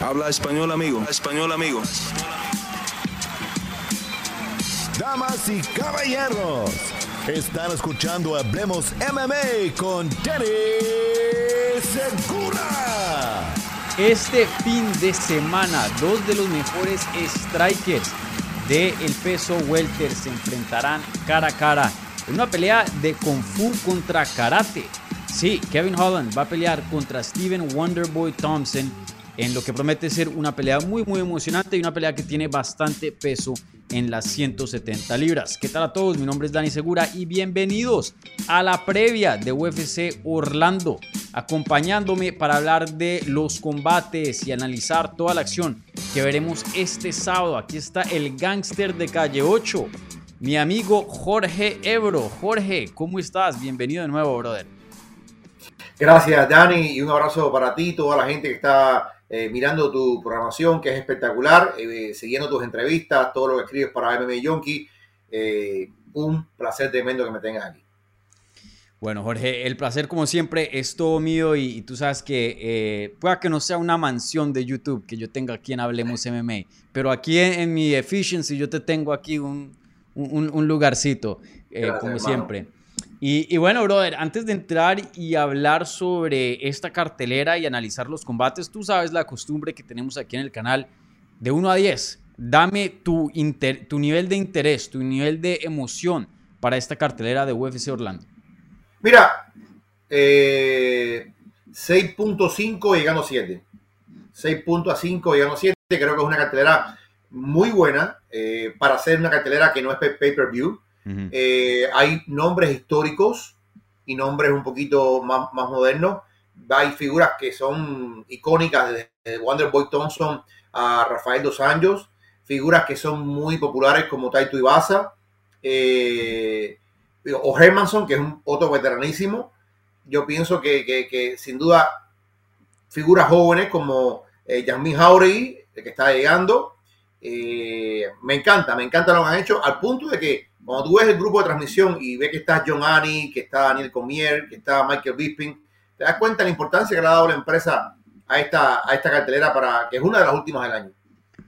Habla español, amigo. español, amigo. Damas y caballeros, están escuchando Hablemos MMA con Danny Segura. Este fin de semana, dos de los mejores strikers del el peso welter se enfrentarán cara a cara en una pelea de Kung Fu contra Karate. Sí, Kevin Holland va a pelear contra Steven Wonderboy Thompson en lo que promete ser una pelea muy muy emocionante y una pelea que tiene bastante peso en las 170 libras. ¿Qué tal a todos? Mi nombre es Dani Segura y bienvenidos a la previa de UFC Orlando, acompañándome para hablar de los combates y analizar toda la acción que veremos este sábado. Aquí está el gángster de calle 8, mi amigo Jorge Ebro. Jorge, ¿cómo estás? Bienvenido de nuevo, brother. Gracias, Dani, y un abrazo para ti, toda la gente que está eh, mirando tu programación, que es espectacular, eh, siguiendo tus entrevistas, todo lo que escribes para MMA Yonki. Eh, un placer tremendo que me tengas aquí. Bueno, Jorge, el placer como siempre es todo mío y, tú sabes que pueda que no sea una mansión de YouTube que yo tenga aquí en Hablemos MMA, pero aquí en, mi Efficiency yo te tengo aquí un, un, lugarcito, como siempre. Y, bueno, brother, antes de entrar y hablar sobre esta cartelera y analizar los combates, tú sabes la costumbre que tenemos aquí en el canal de 1 a 10. Dame tu, tu nivel de interés, tu nivel de emoción para esta cartelera de UFC Orlando. Mira, 6.5 llegando 7. 6.5 llegando 7. Creo que es una cartelera muy buena eh, para hacer una cartelera que no es pay-per-view. Eh, hay nombres históricos y nombres un poquito más, modernos. Hay figuras que son icónicas, desde Wonderboy Thompson a Rafael Dos Anjos, figuras que son muy populares como Taito Ibasa, eh, o Hermanson, que es un otro veteranísimo. Yo pienso que, sin duda figuras jóvenes como eh, Jasmine Jauregui, que está llegando, eh, me encanta, me encanta lo que han hecho, al punto de que cuando tú ves el grupo de transmisión y ves que está John Annie, que está Daniel Comier, que está Michael Bisping, te das cuenta de la importancia que le ha dado la empresa a esta, a esta cartelera para que es una de las últimas del año.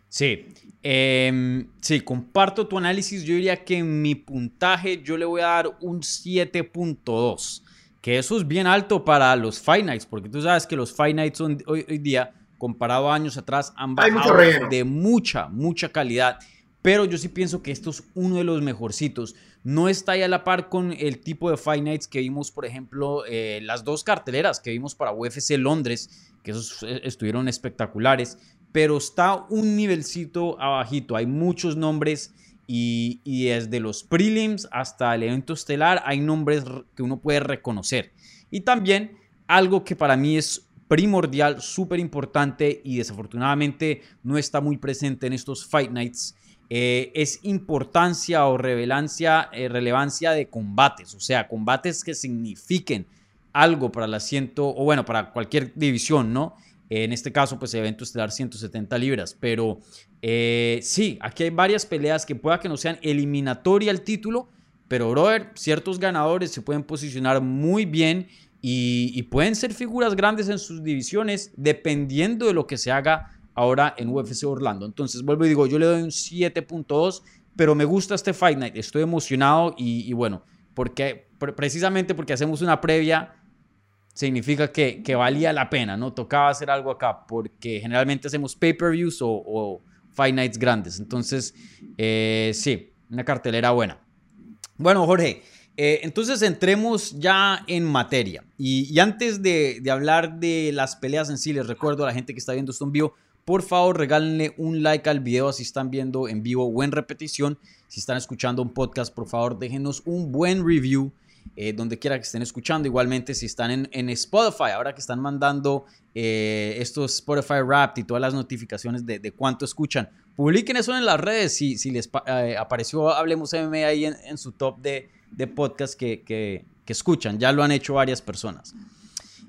Sí, em, sí, comparto tu análisis. Yo diría que en mi puntaje yo le voy a dar un 7.2, que eso es bien alto para los Nights, porque tú sabes que los Nights hoy, hoy día, comparado a años atrás, han bajado de mucha, mucha calidad pero yo sí pienso que esto es uno de los mejorcitos. No está ahí a la par con el tipo de Fight Nights que vimos, por ejemplo, eh, las dos carteleras que vimos para UFC Londres, que esos eh, estuvieron espectaculares, pero está un nivelcito abajito. Hay muchos nombres y, y desde los prelims hasta el evento estelar hay nombres que uno puede reconocer. Y también algo que para mí es primordial, súper importante y desafortunadamente no está muy presente en estos Fight Nights eh, es importancia o relevancia, eh, relevancia de combates, o sea, combates que signifiquen algo para el asiento, o bueno, para cualquier división, ¿no? en este caso, pues evento estelar 170 libras, pero eh, sí, aquí hay varias peleas que pueda que no sean eliminatoria el título, pero brother, ciertos ganadores se pueden posicionar muy bien y pueden ser figuras grandes en sus divisiones dependiendo de lo que se haga ahora en UFC Orlando. Entonces, vuelvo y digo, yo le doy un 7.2, pero me gusta este Fight Night, estoy emocionado y, bueno, porque precisamente porque hacemos una previa significa que, valía la pena, ¿no? Tocaba hacer algo acá, porque generalmente hacemos pay-per-views o, Fight Nights grandes. Entonces, eh, sí, una cartelera buena. Bueno, Jorge, eh, entonces entremos ya en materia. Y, antes de, de, hablar de las peleas en sí, les recuerdo a la gente que está viendo esto en vivo, por favor, regálenle un like al video si están viendo en vivo o en repetición. Si están escuchando un podcast, por favor, déjenos un buen review eh, donde quiera que estén escuchando. Igualmente, si están en, Spotify, ahora que están mandando eh, estos Spotify Wrapped y todas las notificaciones de, cuánto escuchan, publiquen eso en las redes. Si, si les eh, apareció Hablemos MMA ahí en, su top de, de podcast que, que escuchan, ya lo han hecho varias personas.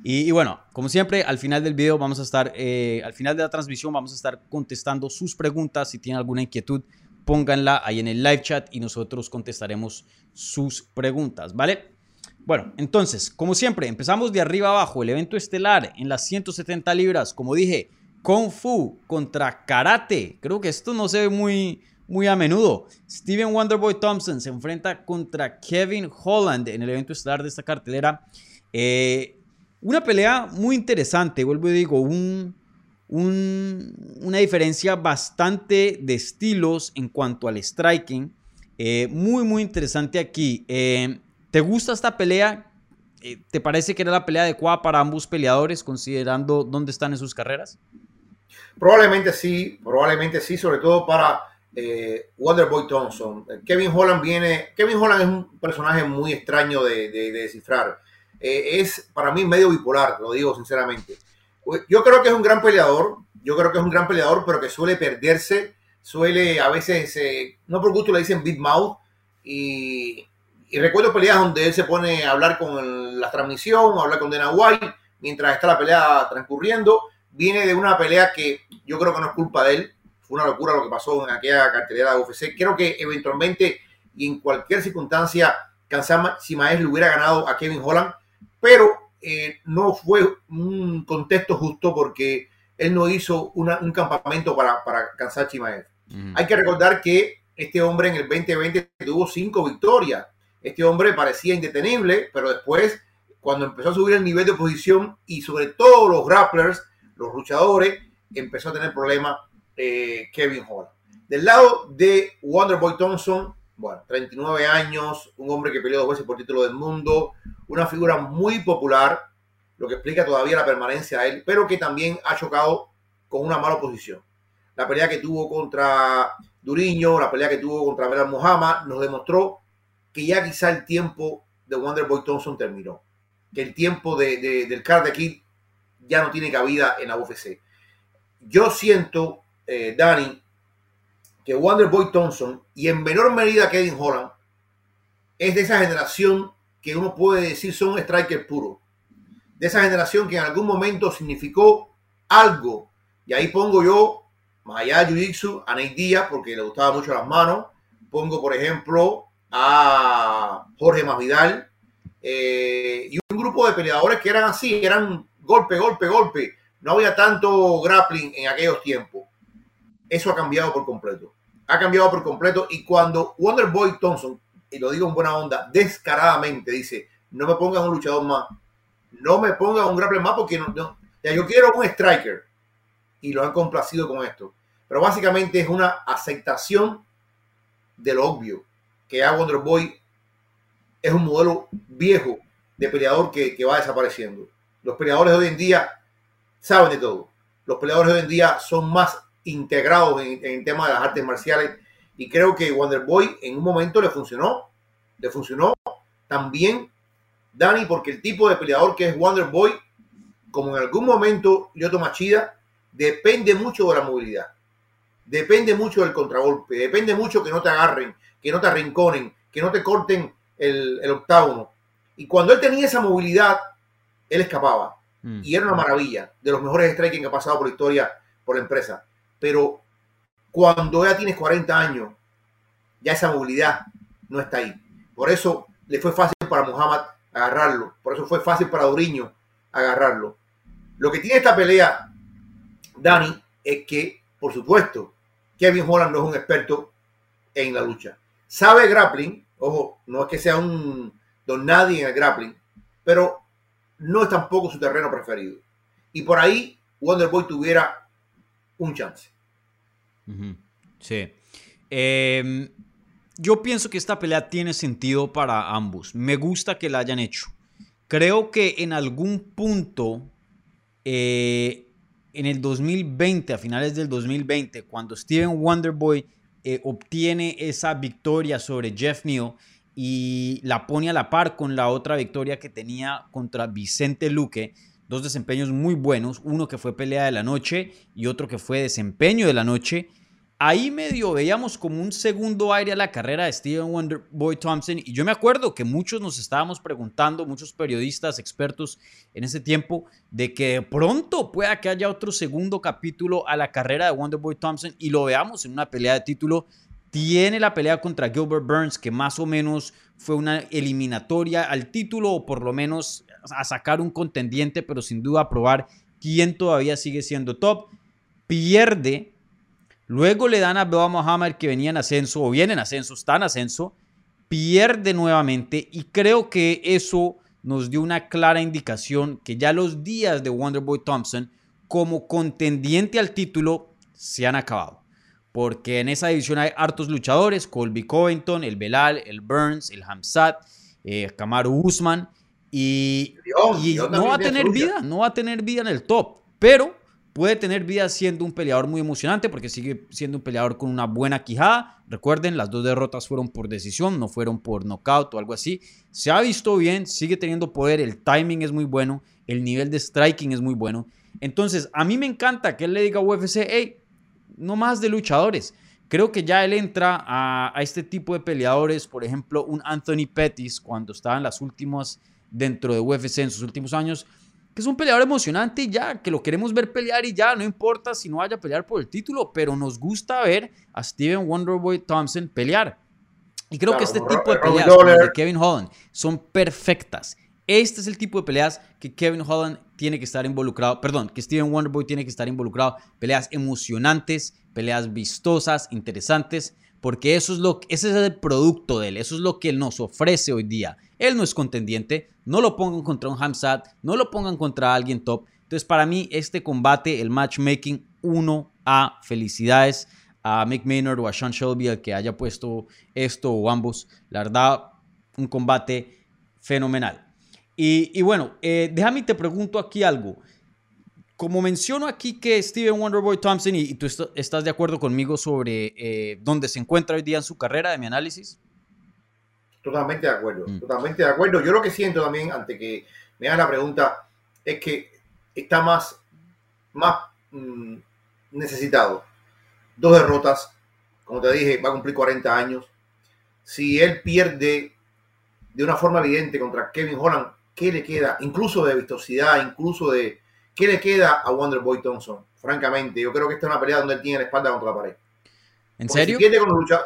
Y, bueno, como siempre, al final del video vamos a estar, eh, al final de la transmisión vamos a estar contestando sus preguntas. Si tienen alguna inquietud, pónganla ahí en el live chat y nosotros contestaremos sus preguntas, ¿vale? Bueno, entonces, como siempre, empezamos de arriba abajo. El evento estelar en las 170 libras, como dije, Kung Fu contra Karate. Creo que esto no se ve muy, muy a menudo. Steven Wonderboy Thompson se enfrenta contra Kevin Holland en el evento estelar de esta cartelera. Eh, una pelea muy interesante, vuelvo y digo, un, una diferencia bastante de estilos en cuanto al striking. Eh, muy, muy interesante aquí. Eh, ¿Te gusta esta pelea? ¿Te parece que era la pelea adecuada para ambos peleadores, considerando dónde están en sus carreras? Probablemente sí, probablemente sí, sobre todo para eh, Wonderboy Thompson. Kevin Holland viene. Kevin Holland es un personaje muy extraño de, descifrar. Eh, es para mí medio bipolar, lo digo sinceramente. Yo creo que es un gran peleador. Yo creo que es un gran peleador, pero que suele perderse. Suele a veces, eh, no por gusto le dicen big mouth. Y, recuerdo peleas donde él se pone a hablar con la transmisión, a hablar con Dana White, mientras está la pelea transcurriendo. Viene de una pelea que yo creo que no es culpa de él fue una locura lo que pasó en aquella cartelera de UFC. Creo que eventualmente y en cualquier circunstancia, Kansama Simaez le hubiera ganado a Kevin Holland, pero eh, no fue un contexto justo porque él no hizo un campamento para, para Kansas Chimaev. Hay que recordar que este hombre en el 2020 tuvo cinco victorias. Este hombre parecía indetenible, pero después, cuando empezó a subir el nivel de posición y sobre todo los grapplers, los luchadores, empezó a tener problemas eh, Kevin Hall. Del lado de Wonderboy Thompson, bueno, 39 años, un hombre que peleó dos veces por título del mundo, una figura muy popular, lo que explica todavía la permanencia de él, pero que también ha chocado con una mala oposición. La pelea que tuvo contra Duriño, la pelea que tuvo contra Belal Muhammad, nos demostró que ya quizá el tiempo de Wonderboy Thompson terminó. Que el tiempo de, del Karate Kid ya no tiene cabida en la UFC. Yo siento eh, Danny, que Wonderboy Thompson y en menor medida Kevin Holland es de esa generación que uno puede decir son strikers puros. De esa generación que en algún momento significó algo. Y ahí pongo yo, más allá de Jiu-Jitsu, a Nate Díaz, porque le gustaba mucho las manos. Pongo, por ejemplo, a Jorge Masvidal. Eh, y un grupo de peleadores que eran así, eran golpe, golpe, golpe. No había tanto grappling en aquellos tiempos eso ha cambiado por completo. Ha cambiado por completo y cuando Wonderboy Thompson, y lo digo en buena onda, descaradamente dice, no me pongan un luchador más, no me pongan un grappler más porque no, ya yo quiero un striker. Y lo han complacido con esto. Pero básicamente es una aceptación de lo obvio, que ya Wonderboy es un modelo viejo de peleador que, que va desapareciendo. Los peleadores de hoy en día saben de todo. Los peleadores de hoy en día son más integrados en, el tema de las artes marciales. Y creo que Wonderboy en un momento le funcionó. Le funcionó también, Dani, porque el tipo de peleador que es Wonderboy, como en algún momento Lyoto Machida, depende mucho de la movilidad. Depende mucho del contragolpe. Depende mucho que no te agarren, que no te arrinconen, que no te corten el, el octágono. Y cuando él tenía esa movilidad, él escapaba. Mm. Y era una maravilla. De los mejores striking que ha pasado por la historia, por la empresa pero cuando ya tienes 40 años, ya esa movilidad no está ahí. Por eso le fue fácil para Muhammad agarrarlo, por eso fue fácil para Duriño agarrarlo. Lo que tiene esta pelea, Dani, es que, por supuesto, Kevin Holland no es un experto en la lucha. Sabe grappling, ojo, no es que sea un don nadie en el grappling, pero no es tampoco su terreno preferido. Y por ahí Wonderboy tuviera un chance. Sí. Em, yo pienso que esta pelea tiene sentido para ambos. Me gusta que la hayan hecho. Creo que en algún punto, eh, en el 2020, a finales del 2020, cuando Steven Wonderboy eh, obtiene esa victoria sobre Jeff Neal y la pone a la par con la otra victoria que tenía contra Vicente Luque, dos desempeños muy buenos, uno que fue pelea de la noche y otro que fue desempeño de la noche. Ahí medio veíamos como un segundo aire a la carrera de Steven Wonderboy Thompson y yo me acuerdo que muchos nos estábamos preguntando, muchos periodistas, expertos en ese tiempo, de que de pronto pueda que haya otro segundo capítulo a la carrera de Wonderboy Thompson y lo veamos en una pelea de título. Tiene la pelea contra Gilbert Burns, que más o menos fue una eliminatoria al título, o por lo menos a sacar un contendiente, pero sin duda a probar quién todavía sigue siendo top. pierde, luego le dan a Beba Muhammad que venía en ascenso o viene en ascenso, está en ascenso, pierde nuevamente y creo que eso nos dio una clara indicación que ya los días de Wonderboy Thompson como contendiente al título se han acabado. Porque en esa división hay hartos luchadores, Colby Covington, el Belal, el Burns, el Hamzat, eh, Kamaru Usman, y, no va a tener vida, no va a tener vida en el top, pero puede tener vida siendo un peleador muy emocionante porque sigue siendo un peleador con una buena quijada. Recuerden, las dos derrotas fueron por decisión, no fueron por knockout o algo así. Se ha visto bien, sigue teniendo poder, el timing es muy bueno, el nivel de striking es muy bueno. Entonces, a mí me encanta que él le diga a UFC, hey, no más de luchadores. Creo que ya él entra a, a este tipo de peleadores, por ejemplo, un Anthony Pettis cuando estaba en las últimas dentro de UFC en sus últimos años, que es un peleador emocionante y ya, que lo queremos ver pelear y ya, no importa si no vaya a pelear por el título, pero nos gusta ver a Steven Wonderboy Thompson pelear. Y creo que este tipo de peleas de Kevin Holland son perfectas. Este es el tipo de peleas que Kevin Holland tiene que estar involucrado, perdón, que Steven Wonderboy tiene que estar involucrado. Peleas emocionantes, peleas vistosas, interesantes porque eso es lo, ese es el producto de él, eso es lo que él nos ofrece hoy día. Él no es contendiente, no lo pongan contra un Hamzat, no lo pongan contra alguien top. Entonces, para mí, este combate, el matchmaking 1A, felicidades a Mick Maynard o a Sean Shelby, el que haya puesto esto o ambos. La verdad, un combate fenomenal. Y, bueno, eh, déjame te pregunto aquí algo como menciono aquí que Steven Wonderboy Thompson, y, tú estás de acuerdo conmigo sobre eh, dónde se encuentra hoy día en su carrera de mi análisis. Totalmente de acuerdo, mm. totalmente de acuerdo. Yo lo que siento también, ante que me hagan la pregunta, es que está más, más mm, necesitado. Dos derrotas, como te dije, va a cumplir 40 años. Si él pierde de una forma evidente contra Kevin Holland, ¿qué le queda? Incluso de vistosidad, incluso de, ¿Qué le queda a Wonderboy Thompson? Francamente, yo creo que esta es una pelea donde él tiene la espalda contra la pared. ¿En serio?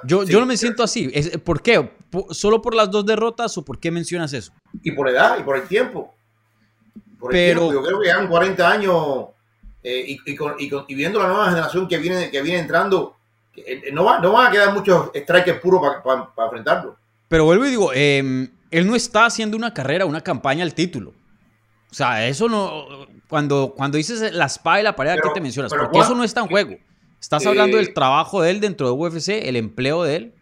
yo, yo no me siento así. ¿Por qué? ¿Solo por las dos derrotas o por qué mencionas eso? Y por edad y por el tiempo. Por el Pero, tiempo. Yo creo que llevan 40 años eh, y, viendo la nueva generación que viene, que viene entrando, eh, no, va, no van a quedar muchos strikers puros para enfrentarlo. Pero vuelvo y digo, em, él no está haciendo una carrera, una campaña al título. O sea, eso no. Cuando, cuando dices la espada y la pared, ¿qué te mencionas? Porque eso no está en juego. Estás hablando del trabajo de él dentro de UFC, el empleo de él.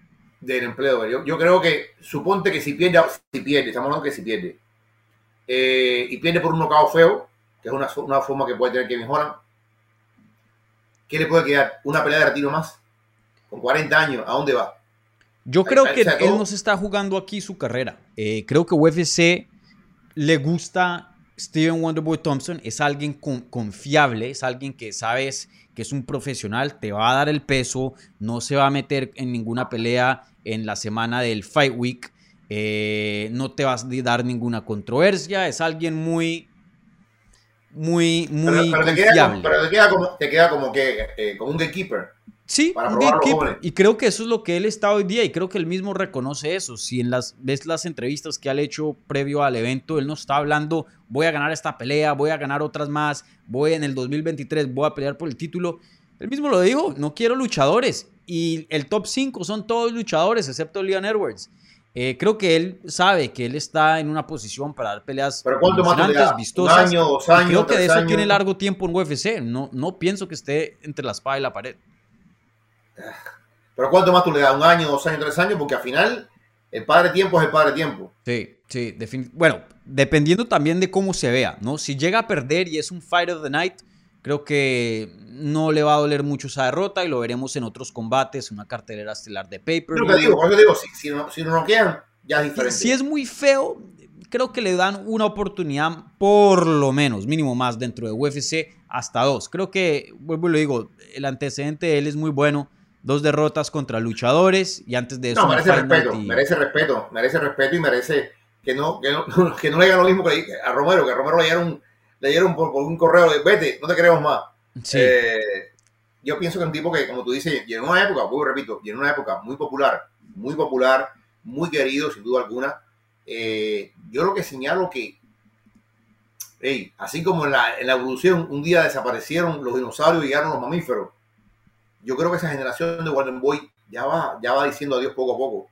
Del empleo. Yo, yo creo que, suponte que si pierde, si pierde, estamos hablando que si pierde, eh, y pierde por un nocao feo, que es una, una forma que puede tener que mejorar, ¿qué le puede quedar? ¿Una pelea de retiro más? Con 40 años, ¿a dónde va? Yo creo que él no se está jugando aquí su carrera. Eh, creo que UFC le gusta Steven Wonderboy Thompson es alguien confiable, es alguien que sabes que es un profesional, te va a dar el peso, no se va a meter en ninguna pelea en la semana del Fight Week, eh, no te vas a dar ninguna controversia, es alguien muy, muy, muy pero, te queda, como, te queda como, que, eh, como un gatekeeper. Sí, un Y creo que eso es lo que él está hoy día y creo que él mismo reconoce eso. Si en las ves las entrevistas que ha hecho previo al evento, él no está hablando, voy a ganar esta pelea, voy a ganar otras más, voy en el 2023, voy a pelear por el título. Él mismo lo dijo, no quiero luchadores. Y el top 5 son todos luchadores, excepto Leon Edwards. Eh, creo que él sabe que él está en una posición para dar peleas ¿Pero cuánto más vistosas. Un año, dos años, creo que de eso tiene largo tiempo en UFC. No, no pienso que esté entre la espada y la pared. Pero ¿cuánto más tú le das? ¿Un año, dos años, tres años? Porque al final el padre tiempo es el padre tiempo. Sí, sí, bueno, dependiendo también de cómo se vea, ¿no? Si llega a perder y es un Fight of the Night, creo que no le va a doler mucho esa derrota y lo veremos en otros combates, una cartelera estelar de paper. Lo digo, digo, si, si, no, si no quedan, ya es diferente. Si es muy feo, creo que le dan una oportunidad, por lo menos, mínimo más dentro de UFC, hasta dos. Creo que, vuelvo y lo digo, el antecedente de él es muy bueno dos derrotas contra luchadores y antes de eso. No, merece respeto, merece respeto, merece respeto y merece que no, que no, que no le diga lo mismo que a Romero, que a Romero le dieron, le dieron por, un correo de vete, no te queremos más. Eh, yo pienso que un tipo que, como tú dices, y en una época, pues repito, y en una época muy popular, muy popular, muy querido, sin duda alguna. Eh, yo lo que señalo que hey, así como en la, en la evolución un día desaparecieron los dinosaurios y llegaron los mamíferos, yo creo que esa generación de Golden Boy ya va, ya va diciendo adiós poco a poco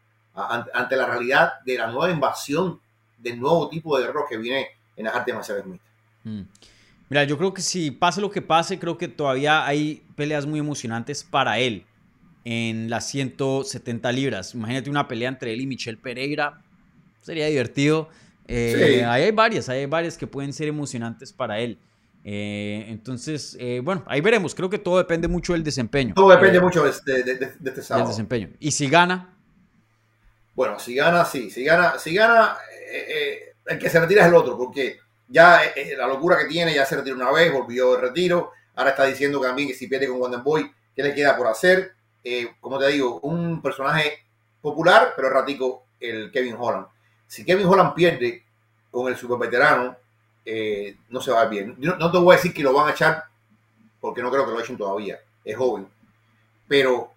ante la realidad de la nueva invasión del nuevo tipo de guerrero que viene en las artes marciales mixtas. Mm. Mira, yo creo que si pase lo que pase, creo que todavía hay peleas muy emocionantes para él en las 170 libras. Imagínate una pelea entre él y Michel Pereira. Sería divertido. Eh, ahí hay varias, hay varias que pueden ser emocionantes para él. Eh, entonces, eh, bueno, ahí veremos. Creo que todo depende mucho del desempeño. Todo depende mucho de, este sábado. Del desempeño. Y si gana. Bueno, si gana, sí. Si gana, si gana el que se retira es el otro, porque ya la locura que tiene, ya se retiró una vez, volvió de retiro. Ahora está diciendo también que si pierde con Wonder Boy, ¿qué le queda por hacer? como te digo, un personaje popular, pero ratico el Kevin Holland. Si Kevin Holland pierde con el super veterano, eh, no se va bien. No, te voy a decir que lo van a echar, porque no creo que lo echen todavía. Es joven. Pero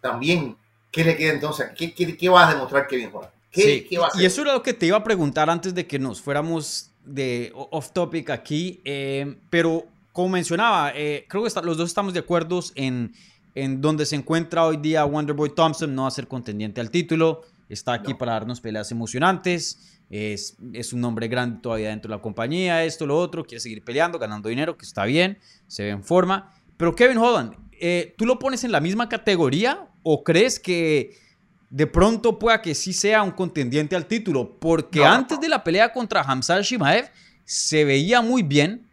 también, ¿qué le queda entonces? ¿Qué, qué, va a demostrar Kevin Holland? ¿Qué, va a hacer? Y eso era lo que te iba a preguntar antes de que nos fuéramos de off topic aquí. Eh, pero como mencionaba, eh, creo que los dos estamos de acuerdo en, en donde se encuentra hoy día Wonderboy Thompson, no va a ser contendiente al título. Está aquí para darnos peleas emocionantes. Es, es, un nombre grande todavía dentro de la compañía, esto, lo otro, quiere seguir peleando, ganando dinero, que está bien, se ve en forma. Pero Kevin Holland, eh, ¿tú lo pones en la misma categoría o crees que de pronto pueda que sí sea un contendiente al título? Porque antes de la pelea contra Hamza Shimaev se veía muy bien.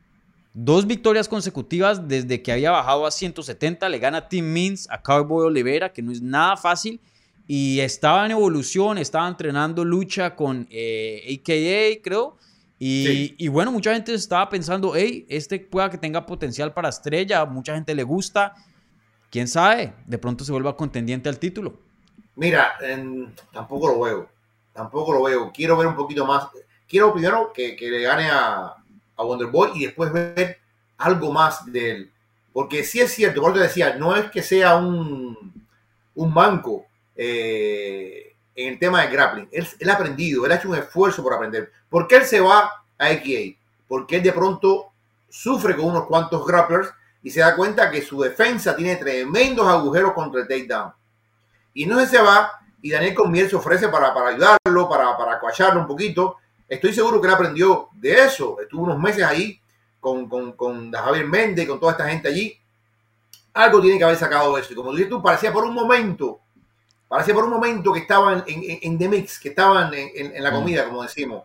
Dos victorias consecutivas desde que había bajado a 170. Le gana Tim Means a Cowboy Oliveira, que no es nada fácil y estaba en evolución, estaba entrenando lucha con eh, AKA, creo. Y, y, bueno, mucha gente estaba pensando, hey, este pueda que tenga potencial para estrella, mucha gente le gusta. Quién sabe, de pronto se vuelva contendiente al título. Mira, tampoco lo veo, tampoco lo veo. Quiero ver un poquito más. Quiero primero que, que le gane a, a Wonderboy y después ver algo más de él. Porque sí es cierto, como te decía, no es que sea un, un manco, eh, en el tema de grappling. Él, ha aprendido, él ha hecho un esfuerzo por aprender. ¿Por qué él se va a AKA? Porque él de pronto sufre con unos cuantos grapplers y se da cuenta que su defensa tiene tremendos agujeros contra el takedown. Y no se va y Daniel Comier se ofrece para, para ayudarlo, para, para coacharlo un poquito. Estoy seguro que él aprendió de eso. Estuvo unos meses ahí con, con, con Javier Méndez, con toda esta gente allí. Algo tiene que haber sacado de eso. Y como dices tú, parecía por un momento Parece por un momento que estaban en, en, The Mix, que estaban en, la mm. comida, como decimos.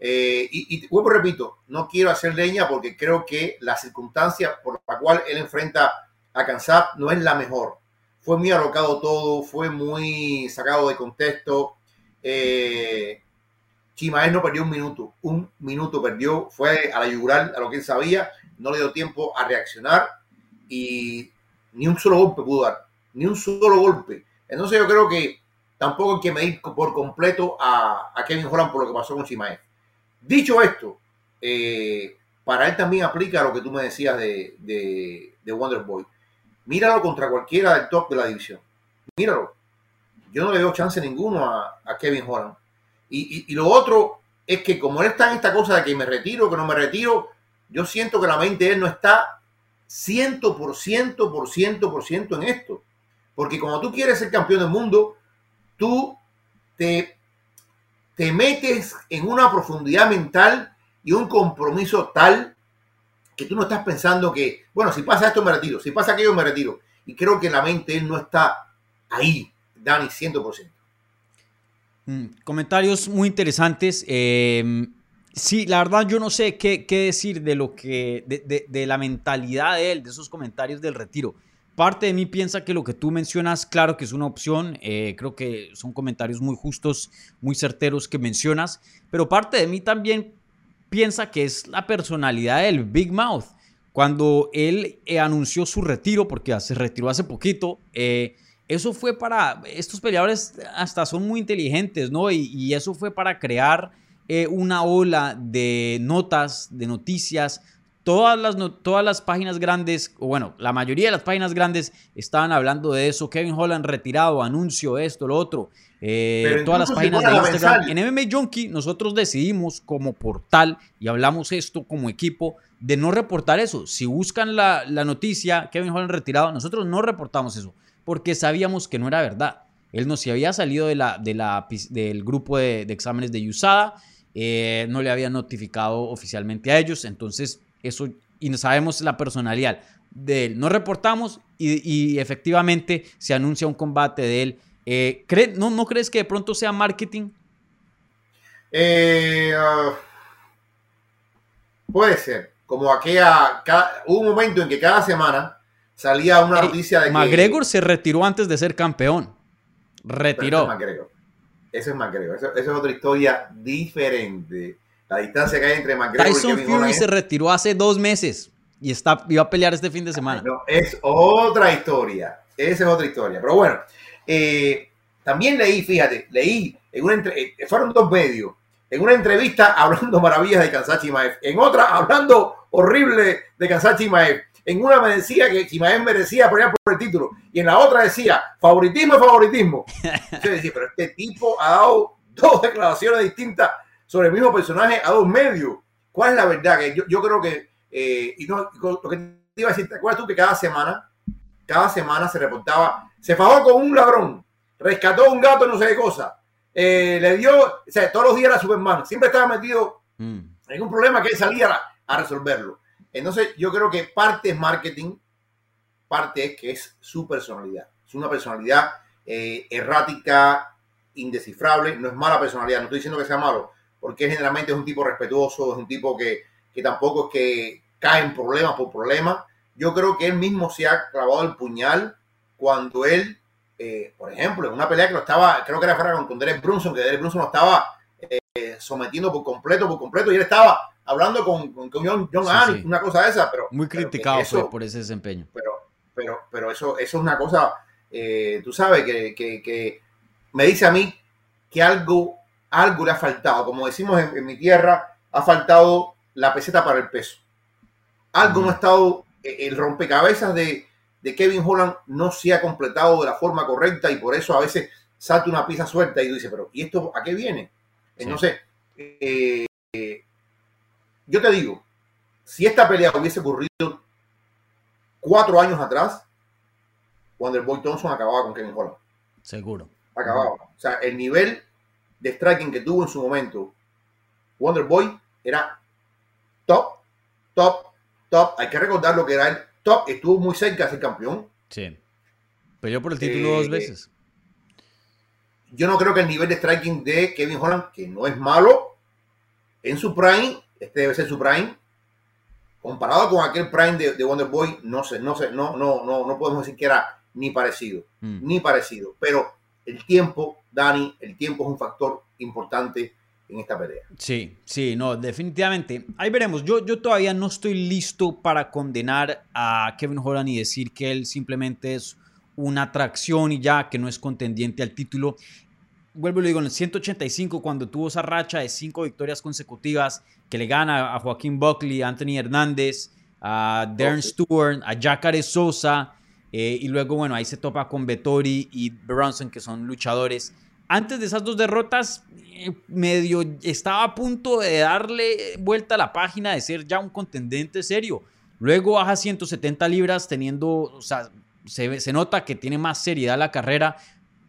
Eh, y, y vuelvo, repito, no quiero hacer leña porque creo que la circunstancia por la cual él enfrenta a Kansas no es la mejor. Fue muy alocado todo, fue muy sacado de contexto. Eh, Chimael no perdió un minuto, un minuto perdió, fue a la yugular, a lo que él sabía, no le dio tiempo a reaccionar y ni un solo golpe pudo dar, ni un solo golpe. Entonces yo creo que tampoco hay que medir por completo a, Kevin Holland por lo que pasó con Chimaev. Dicho esto, eh, para él también aplica lo que tú me decías de, de, Wonder Boy. Míralo contra cualquiera del top de la división. Míralo. Yo no le veo chance ninguno a, Kevin Holland. Y, y, lo otro es que como él está en esta cosa de que me retiro, que no me retiro, yo siento que la mente de él no está 100%, por ciento, por ciento, por ciento en esto. Porque como tú quieres ser campeón del mundo, tú te, te metes en una profundidad mental y un compromiso tal que tú no estás pensando que, bueno, si pasa esto me retiro, si pasa aquello me retiro. Y creo que la mente él no está ahí, Dani, 100%. Mm, comentarios muy interesantes. Em, sí, la verdad yo no sé qué, decir de lo que, de, de, la mentalidad de él, de esos comentarios del retiro. Parte de mí piensa que lo que tú mencionas, claro que es una opción, eh, creo que son comentarios muy justos, muy certeros que mencionas, pero parte de mí también piensa que es la personalidad del Big Mouth. Cuando él eh, anunció su retiro, porque se retiró hace poquito, eh, eso fue para, estos peleadores hasta son muy inteligentes, ¿no? Y, eso fue para crear una ola de notas, de noticias todas las, todas las páginas grandes, o bueno, la mayoría de las páginas grandes estaban hablando de eso. Kevin Holland retirado, anuncio, esto, lo otro. Eh, todas las páginas de Instagram. En MMA Junkie nosotros decidimos como portal y hablamos esto como equipo de no reportar eso. Si buscan la, noticia, Kevin Holland retirado, nosotros no reportamos eso porque sabíamos que no era verdad. Él no se había salido de la, de la, del grupo de, exámenes de USADA, eh, no le había notificado oficialmente a ellos, entonces eso, y sabemos la personalidad de él. No reportamos y, efectivamente se anuncia un combate de él. Eh, no, ¿No crees que de pronto sea marketing? Eh, ah, puede ser. Como aquella, hubo un momento en que cada semana salía una noticia de que... McGregor se retiró antes de ser campeón. Retiró. Eso es McGregor. Eso, es otra historia diferente. La distancia que hay entre McGregor Tyson y Kevin Fury se retiró hace dos meses y está, iba a pelear este fin de semana. No, es otra historia. Esa es otra historia. Pero bueno, eh, también leí, fíjate, leí en una eh, fueron dos medios. En una entrevista hablando maravillas de Kansachi Maef. En otra hablando horrible de Kansachi Maef. En una me decía que Chimaev merecía pelear por el título y en la otra decía favoritismo favoritismo. Yo decía, pero este tipo ha dado dos declaraciones distintas sobre el mismo personaje a dos medios. ¿Cuál es la verdad? Que yo, yo creo que, eh, y no, lo que te iba a decir, ¿te acuerdas tú que cada semana, cada semana se reportaba, se fajó con un ladrón, rescató un gato, no sé qué cosa, eh, le dio, o sea, todos los días era Superman, siempre estaba metido mm. en un problema que él salía a resolverlo. Entonces, yo creo que parte es marketing, parte es que es su personalidad. Es una personalidad eh, errática, indescifrable, no es mala personalidad, no estoy diciendo que sea malo, porque generalmente es un tipo respetuoso, es un tipo que, tampoco es que cae en problemas por problemas. Yo creo que él mismo se ha clavado el puñal cuando él, eh, por ejemplo, en una pelea que lo estaba, creo que era fuera con Derek Brunson, que Derek Brunson lo estaba eh, sometiendo por completo, por completo, y él estaba hablando con, con, John, John una cosa de esa, pero... Muy criticado fue por ese desempeño. Pero, pero, pero eso, eso es una cosa, eh, tú sabes, que, que, me dice a mí que algo, algo le ha faltado. Como decimos en, mi tierra, ha faltado la peseta para el peso. Algo no ha estado, eh, el rompecabezas de, de Kevin Holland no se ha completado de la forma correcta y por eso a veces salta una pieza suelta y dice, pero ¿y esto a qué viene? Entonces, eh, yo te digo, si esta pelea hubiese ocurrido cuatro años atrás, Wonderboy Thompson acababa con Kevin Holland. Seguro. Acababa. O sea, el nivel de striking que tuvo en su momento Wonderboy era top, top, top. Hay que recordar lo que era el top. Estuvo muy cerca de ser campeón. Sí. Peleó por el título dos eh, veces. Yo no creo que el nivel de striking de Kevin Holland, que no es malo, en su prime, este debe ser su prime. Comparado con aquel prime de, de Wonder Boy, no sé, no sé, no, no, no, no podemos decir que era ni parecido, mm. ni parecido. Pero el tiempo, Dani, el tiempo es un factor importante en esta pelea. Sí, sí, no, definitivamente. Ahí veremos. Yo, yo todavía no estoy listo para condenar a Kevin Holland y decir que él simplemente es una atracción y ya que no es contendiente al título vuelvo y lo digo, en el 185, cuando tuvo esa racha de cinco victorias consecutivas, que le gana a Joaquín Buckley, a Anthony Hernández, a Darren Stewart, a Jacare Sosa, eh, y luego, bueno, ahí se topa con Vettori y Bronson, que son luchadores. Antes de esas dos derrotas, eh, medio estaba a punto de darle vuelta a la página de ser ya un contendente serio. Luego baja 170 libras, teniendo, o sea, se, se nota que tiene más seriedad la carrera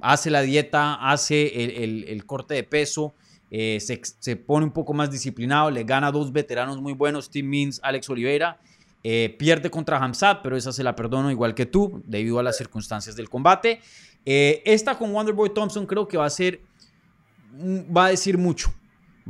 hace la dieta, hace el, corte de peso, eh, se, pone un poco más disciplinado, le gana a dos veteranos muy buenos, Tim Means, Alex Oliveira. Eh, pierde contra Hamzat, pero esa se la perdono igual que tú, debido a las circunstancias del combate. Eh, esta con Wonderboy Thompson creo que va a ser, mm, va a decir mucho,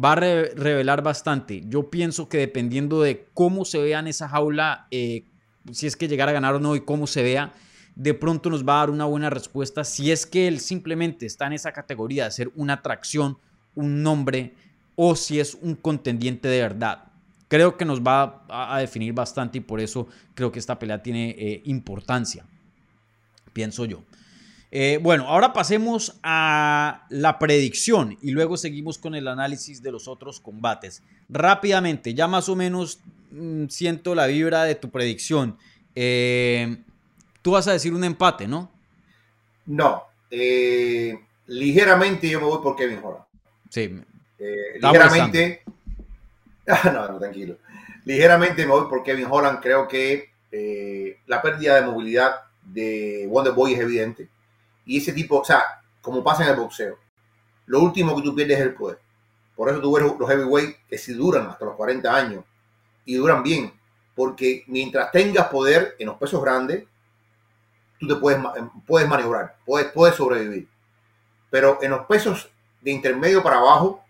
va a revelar bastante. Yo pienso que dependiendo de cómo se vea en esa jaula, si es que llegara a ganar o no y cómo se vea, de pronto nos va a dar una buena respuesta si es que él simplemente está en esa categoría de ser una atracción, un nombre o si es un contendiente de verdad. Creo que nos va a, definir bastante y por eso creo que esta pelea tiene eh, importancia, pienso yo. Eh, bueno, ahora pasemos a la predicción y luego seguimos con el análisis de los otros combates. Rápidamente, ya más o menos mm, siento la vibra de tu predicción. Eh, tú vas a decir un empate, ¿no? No. Eh, ligeramente yo me voy por Kevin Holland. Sí. Ligeramente. no, no, tranquilo. Ligeramente me voy por Kevin Holland. Creo que eh, la pérdida de movilidad de Wonderboy es evidente. Y ese tipo, o sea, como pasa en el boxeo, lo último que tú pierdes es el poder. Por eso tú ves los heavyweight que si duran hasta los 40 años y duran bien. Porque mientras tengas poder en los pesos grandes, tú te puedes, puedes maniobrar, puedes, puedes sobrevivir. Pero en los pesos de intermedio para abajo,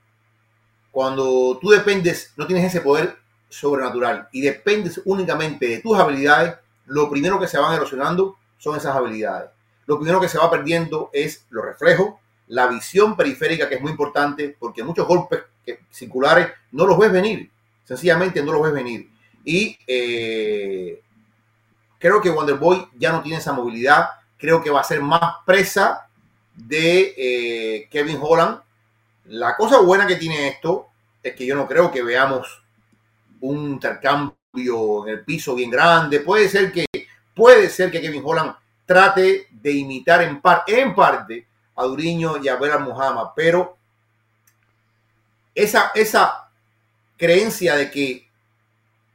cuando tú dependes, no tienes ese poder sobrenatural y dependes únicamente de tus habilidades, lo primero que se van erosionando son esas habilidades. Lo primero que se va perdiendo es los reflejos, la visión periférica, que es muy importante, porque muchos golpes circulares no los ves venir, sencillamente no los ves venir. Y eh, creo que Wonderboy ya no tiene esa movilidad, creo que va a ser más presa de eh, Kevin Holland la cosa buena que tiene esto es que yo no creo que veamos un intercambio en el piso bien grande. Puede ser que, puede ser que Kevin Holland trate de imitar en, en parte a Duriño y a Vera Muhammad, pero esa, esa creencia de que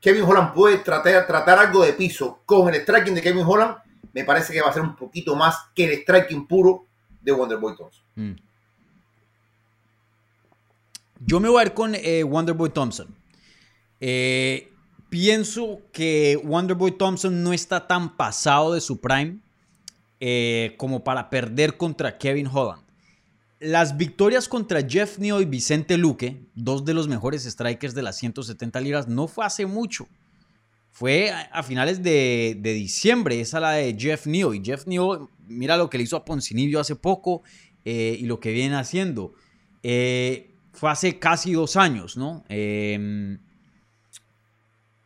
Kevin Holland puede tratar, tratar algo de piso con el striking de Kevin Holland, me parece que va a ser un poquito más que el striking puro de Wonderboy Thompson. Mm. Yo me voy a ir con eh, Wonderboy Thompson. Eh, pienso que Wonderboy Thompson no está tan pasado de su prime eh, como para perder contra Kevin Holland. Las victorias contra Jeff Neal y Vicente Luque, dos de los mejores strikers de las 170 libras, no fue hace mucho. Fue a, finales de, diciembre, esa la de Jeff Neal. Y Jeff Neal, mira lo que le hizo a Poncinibio hace poco y lo que viene haciendo. Eh, fue hace casi dos años, ¿no? Em,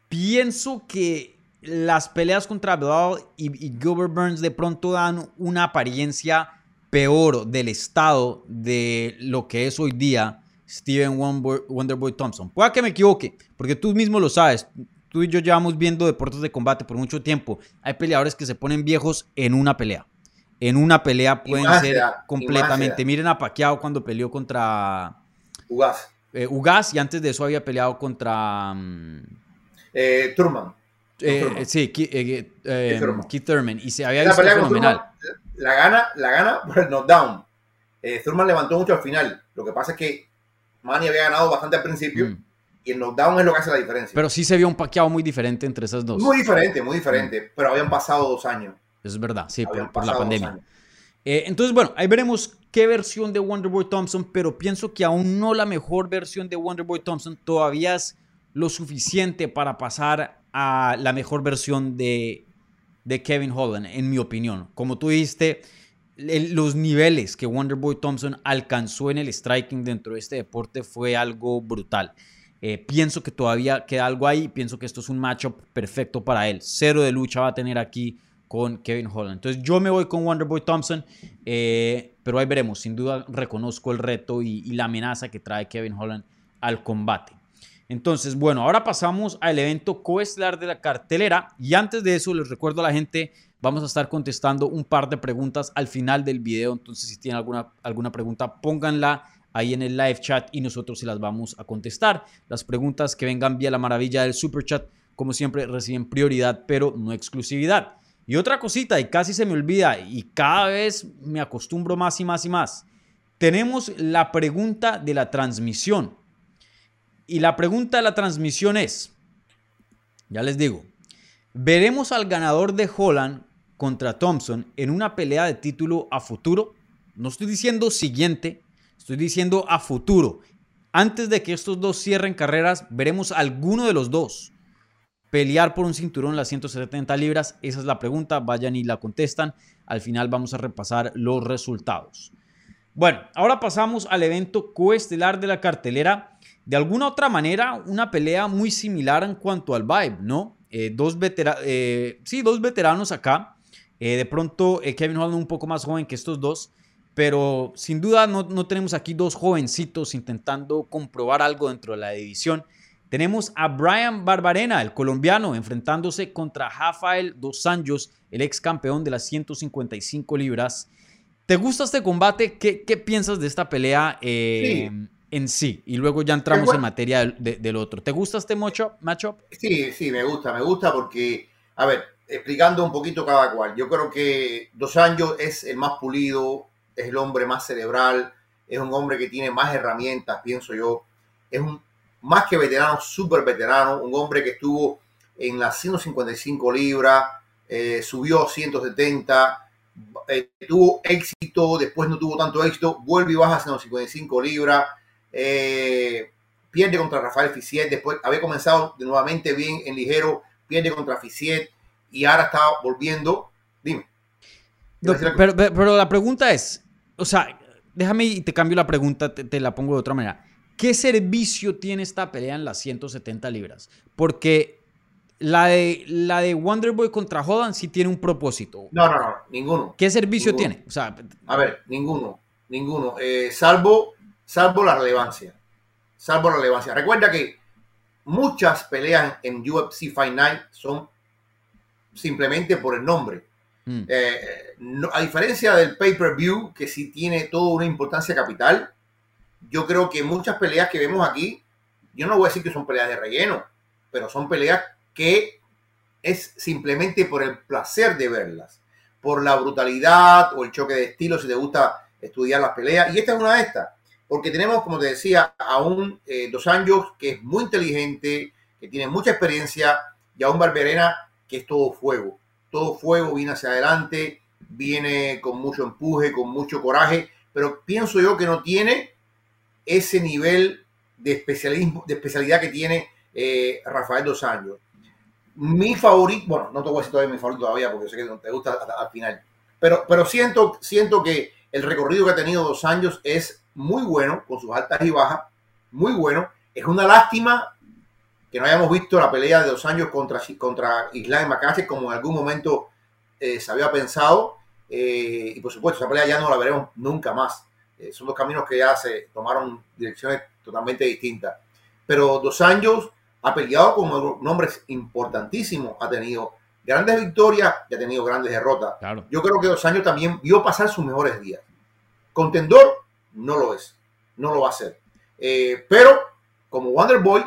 pienso que las peleas contra Bilal y, Gilbert Burns de pronto dan una apariencia peor del estado de lo que es hoy día Steven Wonderboy Thompson. Puede que me equivoque, porque tú mismo lo sabes. Tú y yo llevamos viendo deportes de combate por mucho tiempo. Hay peleadores que se ponen viejos en una pelea. En una pelea pueden ser completamente. Miren a Pacquiao cuando peleó contra Ugas. Eh, y antes de eso había peleado contra... Mm, eh, Turman. Eh, sí, Keith Thurman. Y se había visto fenomenal. la gana, la gana por el knockdown. Thurman levantó mucho al final. Lo que pasa es que Manny había ganado bastante al principio. Mm. Y el knockdown es lo que hace la diferencia. Pero sí se vio un paqueado muy diferente entre esas dos. Muy diferente, muy diferente. Mm. Pero habían pasado dos años. Eso es verdad, sí, por, la pandemia. Entonces, bueno, ahí veremos qué versión de Wonderboy Thompson, pero pienso que aún no la mejor versión de Wonderboy Thompson todavía es lo suficiente para pasar a la mejor versión de, de Kevin Holland, en mi opinión. Como tú dijiste, los niveles que Wonderboy Thompson alcanzó en el striking dentro de este deporte fue algo brutal. Eh, pienso que todavía queda algo ahí. Pienso que esto es un matchup perfecto para él. Cero de lucha va a tener aquí con Kevin Holland. Entonces yo me voy con Wonderboy Thompson, eh, pero ahí veremos. Sin duda reconozco el reto y, la amenaza que trae Kevin Holland al combate. Entonces, bueno, ahora pasamos al evento coestelar de la cartelera y antes de eso les recuerdo a la gente, vamos a estar contestando un par de preguntas al final del video, entonces si tienen alguna, alguna pregunta, pónganla ahí en el live chat y nosotros se las vamos a contestar. Las preguntas que vengan vía la maravilla del super chat, como siempre, reciben prioridad, pero no exclusividad. Y otra cosita, y casi se me olvida, y cada vez me acostumbro más y más y más. Tenemos la pregunta de la transmisión. Y la pregunta de la transmisión es, ya les digo, ¿veremos al ganador de Holland contra Thompson en una pelea de título a futuro? No estoy diciendo siguiente, estoy diciendo a futuro. Antes de que estos dos cierren carreras, veremos alguno de los dos pelear por un cinturón las 170 libras? Esa es la pregunta, vayan y la contestan. Al final vamos a repasar los resultados. Bueno, ahora pasamos al evento coestelar de la cartelera. De alguna otra manera, una pelea muy similar en cuanto al vibe, ¿no? Eh, dos, eh, sí, dos veteranos acá. Eh, de pronto, Kevin Holland un poco más joven que estos dos. Pero sin duda no, no tenemos aquí dos jovencitos intentando comprobar algo dentro de la división tenemos a Brian Barbarena, el colombiano, enfrentándose contra Rafael Dos Anjos, el ex campeón de las 155 libras. ¿Te gusta este combate? ¿Qué, qué piensas de esta pelea eh, en sí? Y luego ya entramos en materia del, otro. ¿Te gusta este matchup? Sí, sí, me gusta, me gusta porque, a ver, explicando un poquito cada cual, yo creo que Dos Anjos es el más pulido, es el hombre más cerebral, es un hombre que tiene más herramientas, pienso yo. Es un más que veterano, súper veterano, un hombre que estuvo en las 155 libras, eh, subió a 170, eh, tuvo éxito, después no tuvo tanto éxito, vuelve y baja a 155 libras, eh, pierde contra Rafael Ficiet, después había comenzado nuevamente bien en ligero, pierde contra Ficiet y ahora está volviendo. Dime. pero, pero, la pregunta es, o sea, déjame y te cambio la pregunta, te la pongo de otra manera. ¿Qué servicio tiene esta pelea en las 170 libras? Porque la de, la de Wonderboy contra Hodan sí tiene un propósito. No, no, no, ninguno. ¿Qué servicio tiene? a ver, ninguno, ninguno. Eh, salvo, salvo la relevancia. Salvo la relevancia. Recuerda que muchas peleas en UFC Fight Night son simplemente por el nombre. Mm. Eh, a diferencia del pay-per-view, que sí tiene toda una importancia capital, yo creo que muchas peleas que vemos aquí, yo no voy a decir que son peleas de relleno, pero son peleas que es simplemente por el placer de verlas, por la brutalidad o el choque de estilo, si te gusta estudiar las peleas. Y esta es una de estas, porque tenemos, como te decía, a un eh, Dos Anjos que es muy inteligente, que tiene mucha experiencia, y a un Barberena que es todo fuego. Todo fuego, viene hacia adelante, viene con mucho empuje, con mucho coraje, pero pienso yo que no tiene ese nivel de, especialismo, de especialidad que tiene eh, Rafael Dos Años. Mi favorito, bueno, no te voy a decir todavía mi favorito todavía porque sé que no te gusta al final, pero, pero siento, siento que el recorrido que ha tenido Dos Años es muy bueno, con sus altas y bajas, muy bueno. Es una lástima que no hayamos visto la pelea de Dos Años contra, contra Islam Macache como en algún momento eh, se había pensado. Eh, y por supuesto, esa pelea ya no la veremos nunca más. Eh, son dos caminos que ya se tomaron direcciones totalmente distintas. Pero Dos Años ha peleado con nombres importantísimos, ha tenido grandes victorias y ha tenido grandes derrotas. Yo creo que Dos Años también vio pasar sus mejores días. Contendor no lo es, no lo va a ser. Eh, pero como Wonder Boy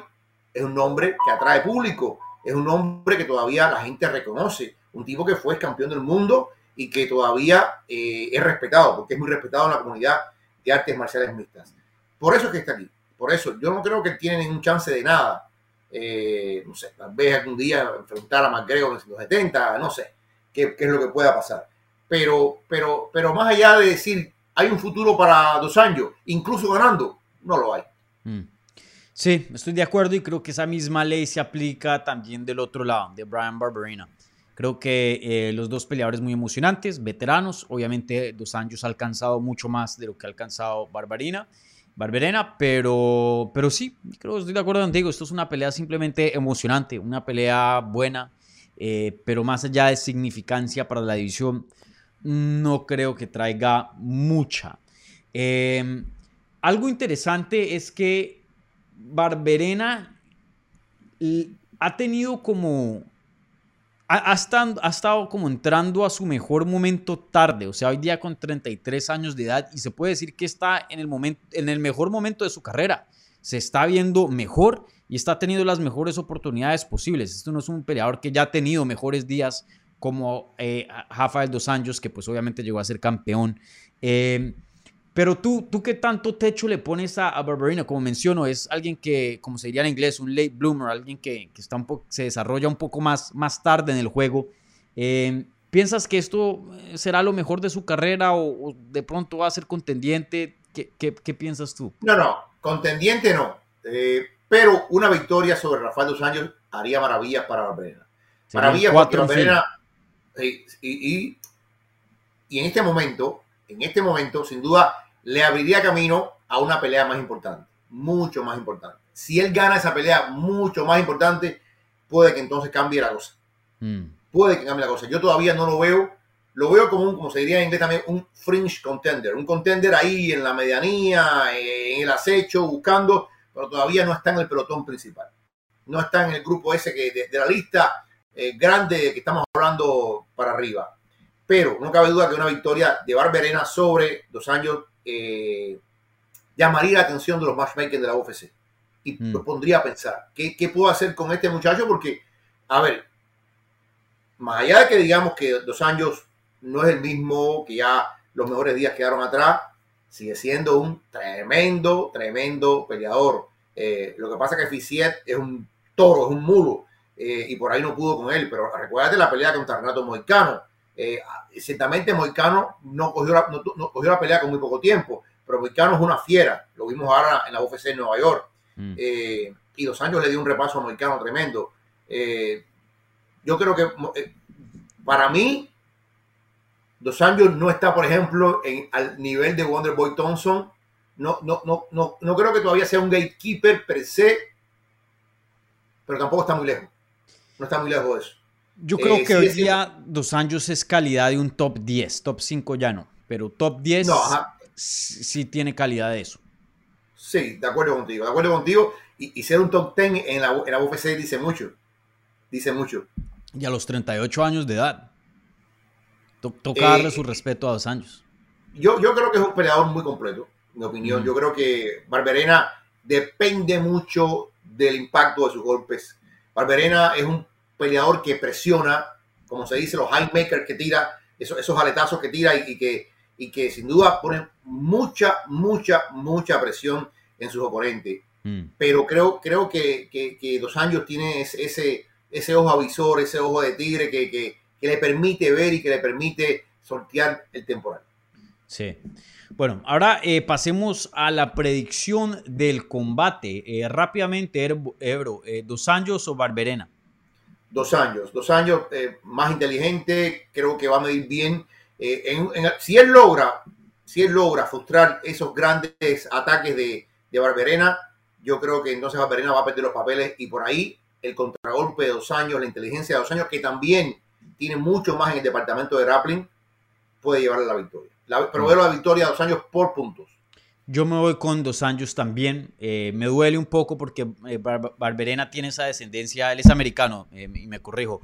es un nombre que atrae público, es un nombre que todavía la gente reconoce, un tipo que fue campeón del mundo y que todavía eh, es respetado, porque es muy respetado en la comunidad de artes marciales mixtas. Por eso es que está aquí. Por eso yo no creo que tiene ningún chance de nada. Eh, no sé, tal vez algún día enfrentar a McGregor en los 70, no sé qué, es lo que pueda pasar. Pero, pero, pero más allá de decir hay un futuro para dos años, incluso ganando, no lo hay. Mm. Sí, estoy de acuerdo y creo que esa misma ley se aplica también del otro lado, de Brian Barberina. Creo que eh, los dos peleadores muy emocionantes, veteranos. Obviamente, Dos Anjos ha alcanzado mucho más de lo que ha alcanzado Barbarina, Barberena, pero, pero sí, creo que estoy de acuerdo contigo. Esto es una pelea simplemente emocionante, una pelea buena, eh, pero más allá de significancia para la división, no creo que traiga mucha. Em, algo interesante es que Barberena ha tenido como ha, estado, como entrando a su mejor momento tarde, o sea, hoy día con 33 años de edad y se puede decir que está en el, momento, en el mejor momento de su carrera. Se está viendo mejor y está teniendo las mejores oportunidades posibles. Esto no es un peleador que ya ha tenido mejores días como eh, Rafael Dos Anjos, que pues obviamente llegó a ser campeón. Eh, pero tú, ¿tú qué tanto techo le pones a, a, Barbarina? Como menciono, es alguien que, como se diría en inglés, un late bloomer, alguien que, que está un se desarrolla un poco más, más tarde en el juego. Eh, ¿Piensas que esto eh, será lo mejor de su carrera o, de pronto va a ser contendiente? ¿Qué, qué, qué piensas tú? No, no, contendiente no. Eh, pero una victoria sobre Rafael dos años haría maravillas para Barberena. Maravillas porque Barberena... Y, y, y en este momento, en este momento, sin duda le abriría camino a una pelea más importante, mucho más importante. Si él gana esa pelea mucho más importante, puede que entonces cambie la cosa. Mm. Puede que cambie la cosa. Yo todavía no lo veo. Lo veo como un, como se diría en inglés también, un fringe contender. Un contender ahí en la medianía, en el acecho, buscando, pero todavía no está en el pelotón principal. no está en el grupo ese que de, la lista eh, grande que estamos hablando para arriba. Pero no cabe duda que una victoria de Barberena sobre dos años eh, llamaría la atención de los matchmakers de la UFC. Y mm. pondría a pensar, ¿qué, ¿qué puedo hacer con este muchacho? Porque, a ver, más allá de que digamos que dos años no es el mismo, que ya los mejores días quedaron atrás, sigue siendo un tremendo, tremendo peleador. Eh, lo que pasa es que Ficiet es un toro, es un mulo, eh, y por ahí no pudo con él, pero recuérdate la pelea contra Renato Moicano. Eh, ciertamente Moicano no cogió, la, no, cogió la pelea con muy poco tiempo, pero Moicano es una fiera, lo vimos ahora en la UFC en Nueva York, mm. y dos años le dio un repaso a Moicano tremendo. yo creo que para mí Dos Anjos no está, por ejemplo, en, al nivel de Wonderboy Thompson. No, no, no, no, no creo que todavía sea un gatekeeper per se, pero tampoco está muy lejos. No está muy lejos de eso. Yo creo eh, que hoy día Dos Anjos es calidad de un top 10, top 5 ya no, pero top 10 sí tiene calidad de eso. Sí, de acuerdo contigo, de acuerdo contigo. Y, ser un top 10 en la, en la UFC dice mucho. Dice mucho. Y a los 38 años de edad. Toca darle eh, su respeto a dos años. Yo, yo creo que es un peleador muy completo, en mi opinión. Yo creo que Barberena depende mucho del impacto de sus golpes. Barberena es un peleador que presiona, como se dice, los high makers que tira, esos, esos aletazos que tira y, que, y que sin duda ponen mucha, mucha, mucha presión en sus oponentes. Mm. Pero creo, creo que, que, Dos Años tiene ese, ese ojo avisor, ese ojo de tigre que, que le permite ver y que le permite sortear el temporal. Sí. Bueno, ahora eh, pasemos a la predicción del combate. Eh, rápidamente, Ebro, eh, ¿dos años o Barberena? Dos años, dos años más inteligente, creo que va a medir bien. si él logra, si él logra frustrar esos grandes ataques de, de Barberena, yo creo que entonces Barberena va a perder los papeles y por ahí el contragolpe de dos años, la inteligencia de dos años, que también tiene mucho más en el departamento de grappling, puede llevarle la victoria. La, pero veo la victoria dos años por puntos. Yo me voy con dos años también. Eh, me duele un poco porque eh, Barberena tiene esa descendencia, él es americano, eh, y me corrijo,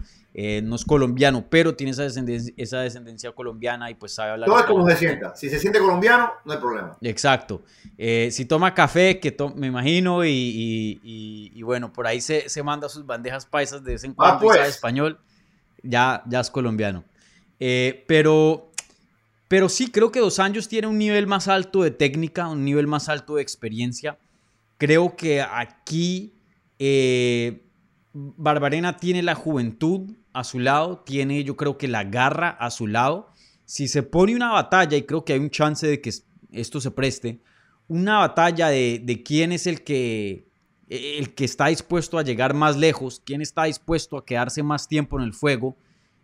no es colombiano, pero tiene esa descendencia, esa descendencia colombiana y pues sabe hablar. Todo es como se sienta. Si se siente colombiano, no hay problema. Exacto. si toma café, que me imagino, y, y, bueno, por ahí se, se, manda sus bandejas paisas de vez en cuando y sabe pues. español ya, ya es colombiano. Pero, pero sí, creo que Dos Años tiene un nivel más alto de técnica, un nivel más alto de experiencia. Creo que aquí eh, Barbarena tiene la juventud a su lado, tiene yo creo que la garra a su lado. Si se pone una batalla, y creo que hay un chance de que esto se preste, una batalla de, de quién es el que el que está dispuesto a llegar más lejos, quién está dispuesto a quedarse más tiempo en el fuego,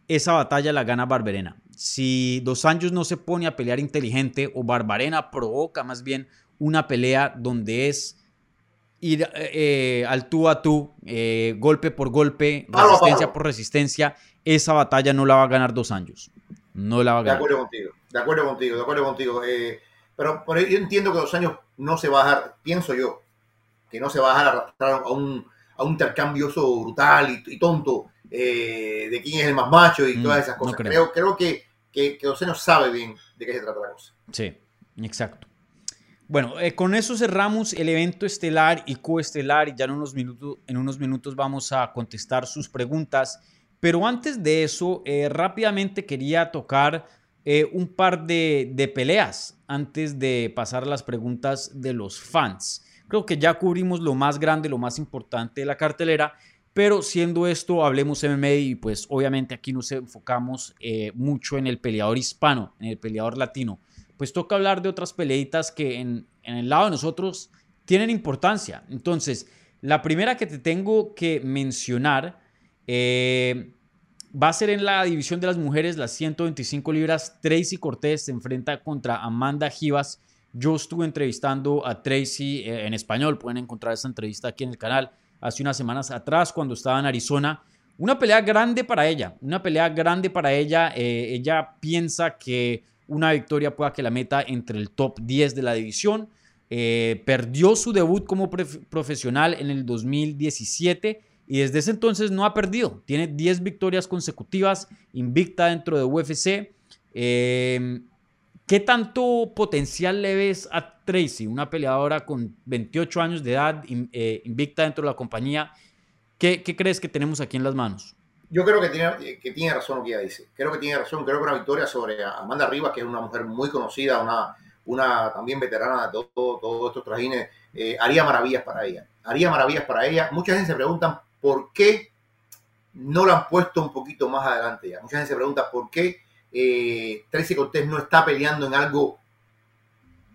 esa batalla la gana Barberena. Si Dos Anjos no se pone a pelear inteligente o Barbarena provoca más bien una pelea donde es ir eh, eh, al tú a tú, eh, golpe por golpe, resistencia por resistencia, esa batalla no la va a ganar Dos Anjos. No la va a ganar. De acuerdo contigo, de acuerdo contigo, de acuerdo contigo. pero, pero yo entiendo que Dos Años no se va a dejar, pienso yo, que no se va a dejar arrastrar a un, a un intercambio brutal y, tonto eh, de quién es el más macho y mm, todas esas cosas. creo. creo. que, que, que sabe bien de qué se trata la cosa. Sí, exacto. Bueno, eh, con eso cerramos el evento estelar y coestelar y ya en unos, minutos, en unos minutos vamos a contestar sus preguntas. Pero antes de eso, eh, rápidamente quería tocar un par de, de, peleas antes de pasar a las preguntas de los fans. Creo que ya cubrimos lo más grande, lo más importante de la cartelera, pero siendo esto, hablemos MMA y pues obviamente aquí nos enfocamos eh, mucho en el peleador hispano, en el peleador latino. Pues toca hablar de otras peleitas que en, el lado de nosotros tienen importancia. Entonces, la primera que te tengo que mencionar eh, va a ser en la división de las mujeres, las 125 libras. Tracy Cortés se enfrenta contra Amanda Givas. Yo estuve entrevistando a Tracy eh, en español, pueden encontrar esta entrevista aquí en el canal, hace unas semanas atrás cuando estaba en Arizona. Una pelea grande para ella, una pelea grande para ella. Eh, ella piensa que una victoria pueda que la meta entre el top 10 de la división. Eh, perdió su debut como profesional en el 2017 y desde ese entonces no ha perdido. Tiene 10 victorias consecutivas, invicta dentro de UFC. Em, ¿Qué tanto potencial le ves a Tracy, una peleadora con 28 años de edad, eh, invicta dentro de la compañía? ¿Qué, crees que tenemos aquí en las manos? Yo creo que tiene, que tiene razón lo que ella dice. Creo que tiene razón. Creo que una victoria sobre Amanda Rivas, que es una mujer muy conocida, una, una también veterana de todos todo, estos trajines, eh, haría maravillas para ella. Haría maravillas para ella. Mucha gente se pregunta por qué no la han puesto un poquito más adelante ya. Mucha gente se pregunta por qué eh, Tracy Cortés no está peleando en algo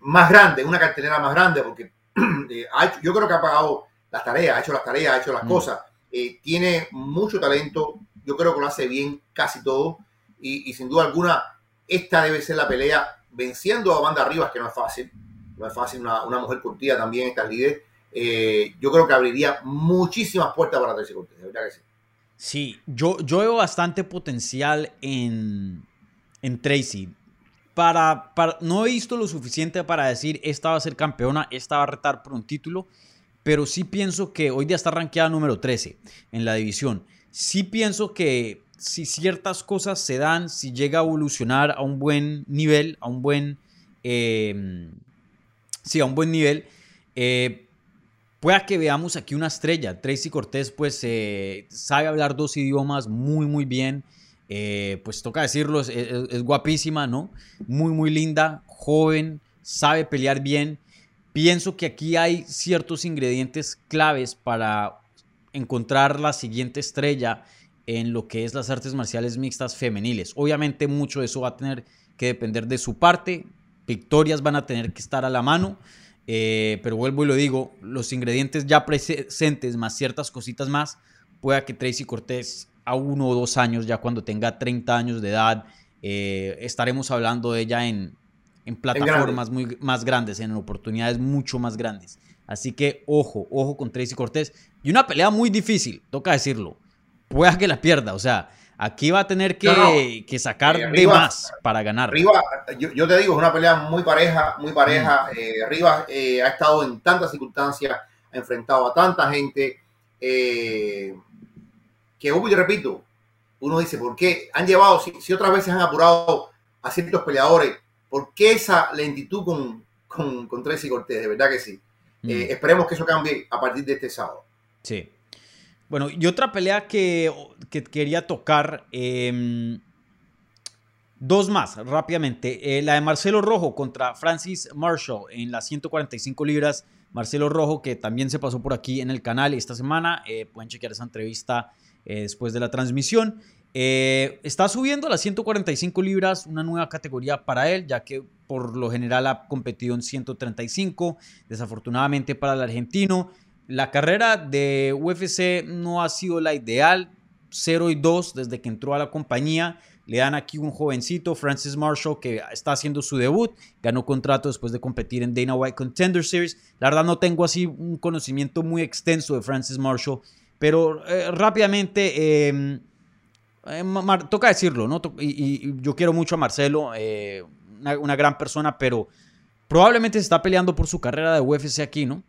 más grande, una cartelera más grande, porque eh, yo creo que ha pagado las tareas, ha hecho las tareas, ha hecho las mm. cosas, eh, tiene mucho talento, yo creo que lo hace bien casi todo, y, sin duda alguna, esta debe ser la pelea venciendo a Banda Rivas, que no es fácil, no es fácil, una, mujer curtida también, estas líderes, eh, yo creo que abriría muchísimas puertas para Tracy Cortés, de verdad que sí. Sí, yo, yo veo bastante potencial en, en Tracy. Para, no he visto lo suficiente para decir esta va a ser campeona, esta va a retar por un título, pero sí pienso que hoy día está rankeada número 13 en la división. Sí pienso que si ciertas cosas se dan, si llega a evolucionar a un buen nivel, a un buen, sí, a un buen nivel, eh, pueda que veamos aquí una estrella. Tracy Cortés pues eh, sabe hablar dos idiomas muy muy bien. Eh, pues toca decirlo, es, guapísima, ¿no? Muy, muy linda, joven, sabe pelear bien. Pienso que aquí hay ciertos ingredientes claves para encontrar la siguiente estrella en lo que es las artes marciales mixtas femeniles. Obviamente mucho de eso va a tener que depender de su parte, victorias van a tener que estar a la mano, eh, pero vuelvo y lo digo, los ingredientes ya presentes más ciertas cositas más, pueda que Tracy Cortés a uno o dos años, ya cuando tenga 30 años de edad, eh, estaremos hablando de ella en, en plataformas muy más grandes, en oportunidades mucho más grandes. Así que ojo, ojo con Tracy Cortés. Y una pelea muy difícil, toca decirlo. Pueda que la pierda, o sea, aquí va a tener que, que sacar eh, de más para ganar. Rivas, yo, te digo, es una pelea muy pareja, muy pareja. Mm. Eh, Rivas ha estado en tantas circunstancias, ha enfrentado a tanta gente. Que, como yo repito, uno dice, ¿por qué han llevado, si, otras veces han apurado a ciertos peleadores, ¿por qué esa lentitud con, con, con Tracy Cortés? De verdad que sí. Mm. Eh, esperemos que eso cambie a partir de este sábado. Sí. Bueno, y otra pelea que, quería tocar, em, dos más rápidamente. Eh, la de Marcelo Rojo contra Francis Marshall en las 145 libras. Marcelo Rojo, que también se pasó por aquí en el canal esta semana. Eh, pueden chequear esa entrevista eh, después de la transmisión. Eh, está subiendo a las 145 libras, una nueva categoría para él, ya que por lo general ha competido en 135. Desafortunadamente para el argentino, la carrera de UFC no ha sido la ideal. 0 y 2 desde que entró a la compañía. Le dan aquí un jovencito, Francis Marshall, que está haciendo su debut. Ganó contrato después de competir en Dana White Contender Series. La verdad no tengo así un conocimiento muy extenso de Francis Marshall. Pero eh, rápidamente, em, eh, toca decirlo, ¿no? Y, yo quiero mucho a Marcelo, eh, una, gran persona, pero probablemente se está peleando por su carrera de UFC aquí, ¿no?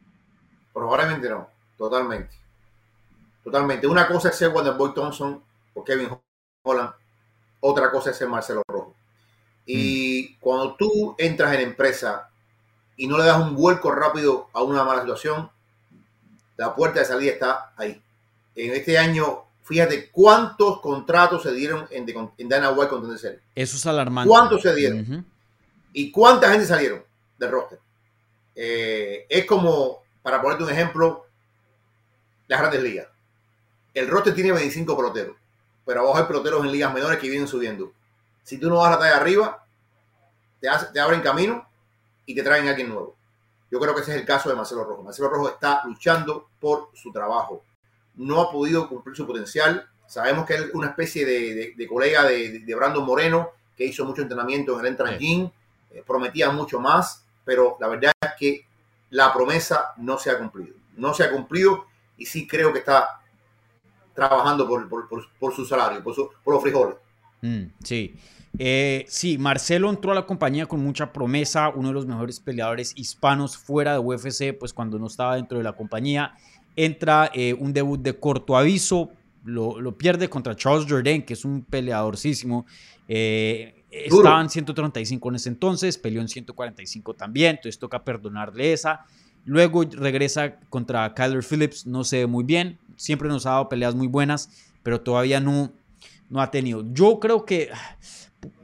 Probablemente no, totalmente. Totalmente. Una cosa es ser Boy Thompson o Kevin Holland, otra cosa es ser Marcelo Rojo. Y mm. cuando tú entras en empresa y no le das un vuelco rápido a una mala situación, la puerta de salida está ahí en este año, fíjate cuántos contratos se dieron en, en Dana White con Eso es alarmante. ¿Cuántos se dieron? ¿Y cuánta gente salieron del roster? Eh, es como, para ponerte un ejemplo, las grandes ligas. El roster tiene 25 peloteros, pero abajo hay peloteros en ligas menores que vienen subiendo. Si tú no vas a la talla arriba, te, te abren camino y te traen a alguien nuevo. Yo creo que ese es el caso de Marcelo Rojo. Marcelo Rojo está luchando por su trabajo no ha podido cumplir su potencial. Sabemos que es una especie de, colega de, Brandon Moreno, que hizo mucho entrenamiento en el Entrance Gym, eh, prometía mucho más, pero la verdad es que la promesa no se ha cumplido. No se ha cumplido y sí creo que está trabajando por, su salario, por, los frijoles. Mm, sí. Eh, sí, Marcelo entró a la compañía con mucha promesa, uno de los mejores peleadores hispanos fuera de UFC, pues cuando no estaba dentro de la compañía. Entra eh, un debut de corto aviso, lo, lo, pierde contra Charles Jourdain, que es un peleadorcísimo. Eh, estaba en 135 en ese entonces, peleó en 145 también, entonces toca perdonarle esa. Luego regresa contra Kyler Phillips, no sé muy bien, siempre nos ha dado peleas muy buenas, pero todavía no, no ha tenido. Yo creo que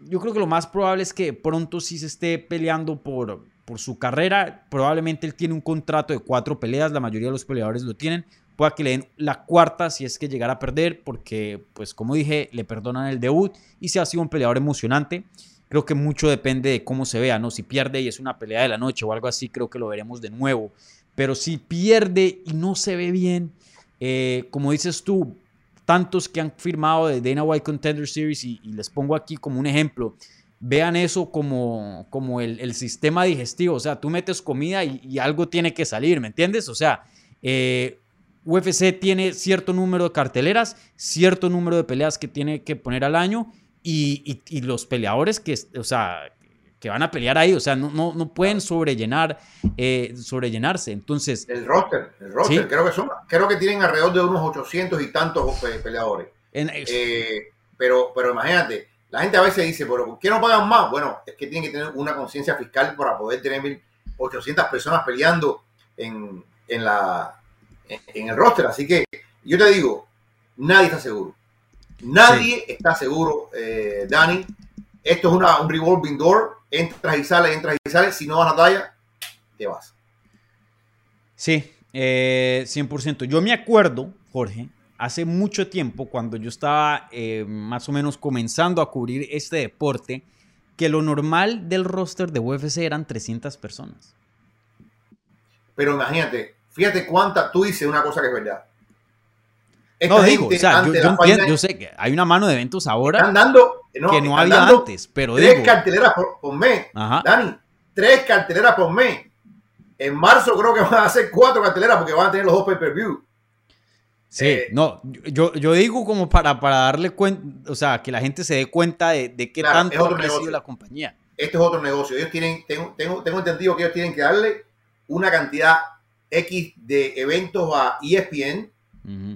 yo creo que lo más probable es que pronto sí se esté peleando por, por su carrera. Probablemente él tiene un contrato de cuatro peleas, la mayoría de los peleadores lo tienen. Pueda que le den la cuarta si es que llegara a perder, porque, pues como dije, le perdonan el debut y si ha sido un peleador emocionante. Creo que mucho depende de cómo se vea, ¿no? Si pierde y es una pelea de la noche o algo así, creo que lo veremos de nuevo. Pero si pierde y no se ve bien, eh, como dices tú, tantos que han firmado de Dana White Contender Series y, les pongo aquí como un ejemplo. Vean eso como, como el, sistema digestivo. O sea, tú metes comida y, algo tiene que salir, ¿me entiendes? O sea, eh, UFC tiene cierto número de carteleras, cierto número de peleas que tiene que poner al año y, y los peleadores que, o sea, que van a pelear ahí, o sea, no, no, no pueden sobrellenar, eh, sobrellenarse. Entonces. El roster, el roster, creo que son, creo que tienen alrededor de unos 800 y tantos peleadores. Eh, pero, pero imagínate, la gente a veces dice, pero ¿por qué no pagan más? Bueno, es que tienen que tener una conciencia fiscal para poder tener 800 personas peleando en, en, la, en, el roster. Así que yo te digo, nadie está seguro. Nadie está seguro, eh, Dani. Esto es una, un revolving door entras y sales, entras y sales, si no vas a talla, te vas. Sí, 100%. Eh, yo me acuerdo, Jorge, hace mucho tiempo, cuando yo estaba eh, más o menos comenzando a cubrir este deporte, que lo normal del roster de UFC eran 300 personas. Pero imagínate, fíjate cuánta, tú dices una cosa que es verdad. no digo, o sea, yo, yo, sé que hay una mano de eventos ahora. Están dando que no había antes, pero tres carteleras por, mes. Dani, tres carteleras por mes. En marzo creo que van a hacer cuatro carteleras porque van a tener los dos pay-per-view. Sí, eh, no, yo, yo digo como para, para darle cuenta, o sea, que la gente se dé cuenta de, de qué tanto ha crecido la compañía. Este es otro negocio. Ellos tienen, tengo, tengo, tengo entendido que ellos tienen que darle una cantidad X de eventos a ESPN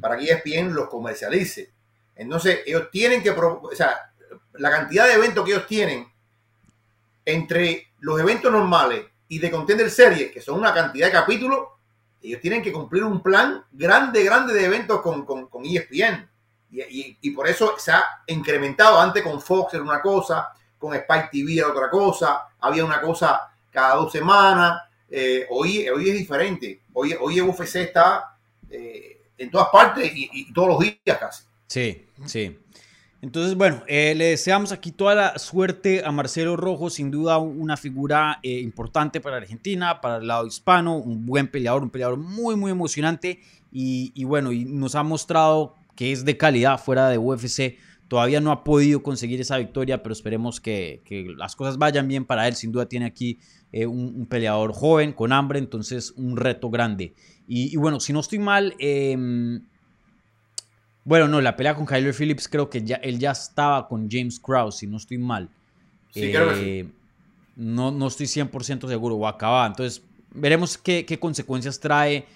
para que ESPN los comercialice. Entonces, ellos tienen que, o sea, la cantidad de eventos que ellos tienen entre los eventos normales y de Contender Series, que son una cantidad de capítulos, ellos tienen que cumplir un plan grande, grande de eventos con, con, ESPN. Y, y, por eso se ha incrementado. Antes con Fox era una cosa, con Spike TV era otra cosa, había una cosa cada dos semanas. Eh, hoy, hoy es diferente. Hoy, hoy UFC está eh, en todas partes y, y todos los días casi. Sí, sí. Entonces, bueno, eh, le deseamos aquí toda la suerte a Marcelo Rojo, sin duda una figura eh, importante para Argentina, para el lado hispano, un buen peleador, un peleador muy, muy emocionante y, bueno, y nos ha mostrado que es de calidad fuera de UFC. Todavía no ha podido conseguir esa victoria, pero esperemos que, las cosas vayan bien para él. Sin duda tiene aquí eh, un, peleador joven, con hambre, entonces un reto grande. Y, y bueno, si no estoy mal, em, bueno, no, la pelea con Kyler Phillips creo que ya, él ya estaba con James Krause, si no estoy mal. Sí, creo que sí. Eh, no, no estoy 100% seguro, o acaba. Entonces, veremos qué, consecuencias trae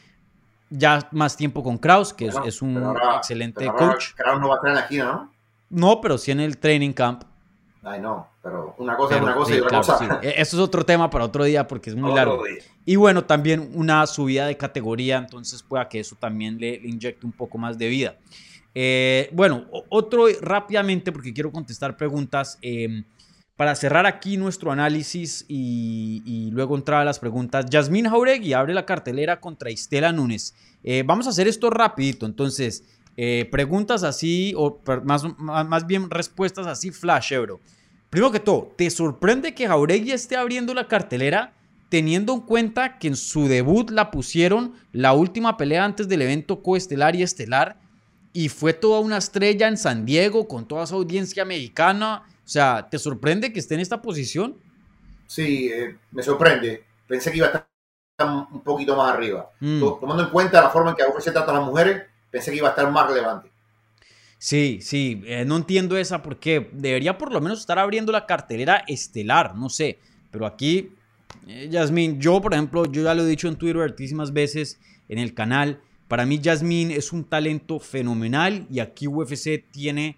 ya más tiempo con Kraus, que es, un excelente coach. Kraus no va a estar en la esquina, ¿no? No, pero sí en el training camp. Ay, no, pero una cosa es una cosa y otra cosa. E, eso es otro tema para otro día porque es muy largo. Y bueno, también una subida de categoría, entonces pueda que eso también le inyecte un poco más de vida. Eh, bueno, otro rápidamente, porque quiero contestar preguntas. Em, para cerrar aquí nuestro análisis y, luego entrar a las preguntas, Yasmín Jauregui abre la cartelera contra Estela Núñez. Eh, vamos a hacer esto rapidito, entonces, eh, preguntas así, o más, más bien respuestas así flash, bro. Primero que todo, ¿te sorprende que Jauregui esté abriendo la cartelera teniendo en cuenta que en su debut la pusieron la última pelea antes del evento coestelar y estelar? Y fue toda una estrella en San Diego con toda su audiencia mexicana. O sea, ¿te sorprende que esté en esta posición? Sí, eh, me sorprende. Pensé que iba a estar un poquito más arriba. Mm. Tomando en cuenta la forma en que se trata a las mujeres, pensé que iba a estar más relevante. Sí, sí, eh, no entiendo esa porque debería por lo menos estar abriendo la cartelera estelar, no sé. Pero aquí, eh, Yasmin, yo por ejemplo, yo ya lo he dicho en Twitter altísimas veces en el canal, Para mí Jasmine es un talento fenomenal y aquí UFC tiene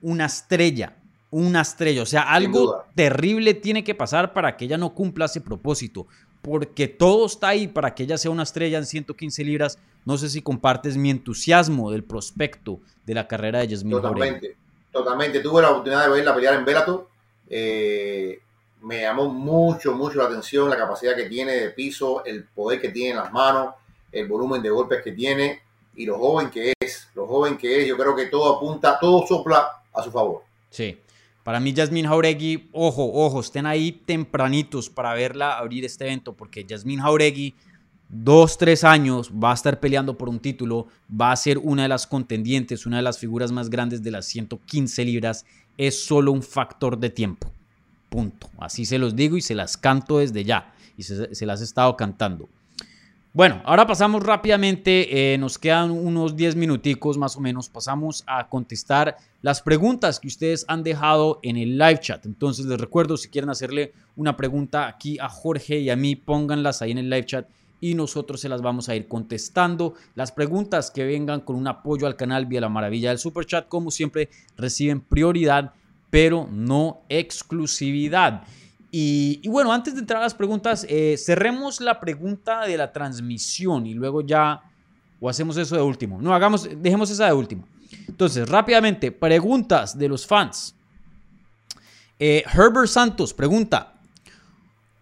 una estrella, una estrella. O sea, algo terrible tiene que pasar para que ella no cumpla ese propósito. Porque todo está ahí para que ella sea una estrella en 115 libras. No sé si compartes mi entusiasmo del prospecto de la carrera de Jasmine Totalmente, totalmente. Tuve la oportunidad de verla pelear en Bellator. Eh, me llamó mucho, mucho la atención la capacidad que tiene de piso, el poder que tiene en las manos, el volumen de golpes que tiene y lo joven que es, lo joven que es. Yo creo que todo apunta, todo sopla a su favor. Sí. Para mí, Jasmine Jauregui, ojo, ojo, estén ahí tempranitos para verla abrir este evento, porque Jasmine Jauregui, dos, tres años, va a estar peleando por un título, va a ser una de las contendientes, una de las figuras más grandes de las 115 libras. Es solo un factor de tiempo. Punto. Así se los digo y se las canto desde ya. Y se, se las he estado cantando. Bueno, ahora pasamos rápidamente, eh, nos quedan unos 10 minuticos más o menos, pasamos a contestar las preguntas que ustedes han dejado en el live chat. Entonces les recuerdo, si quieren hacerle una pregunta aquí a Jorge y a mí, pónganlas ahí en el live chat y nosotros se las vamos a ir contestando. Las preguntas que vengan con un apoyo al canal vía la maravilla del super chat, como siempre, reciben prioridad, pero no exclusividad. Y, bueno, antes de entrar a las preguntas, eh, cerremos la pregunta de la transmisión y luego ya, o hacemos eso de último. No, hagamos, dejemos esa de último. Entonces, rápidamente, preguntas de los fans. Eh, Herbert Santos pregunta,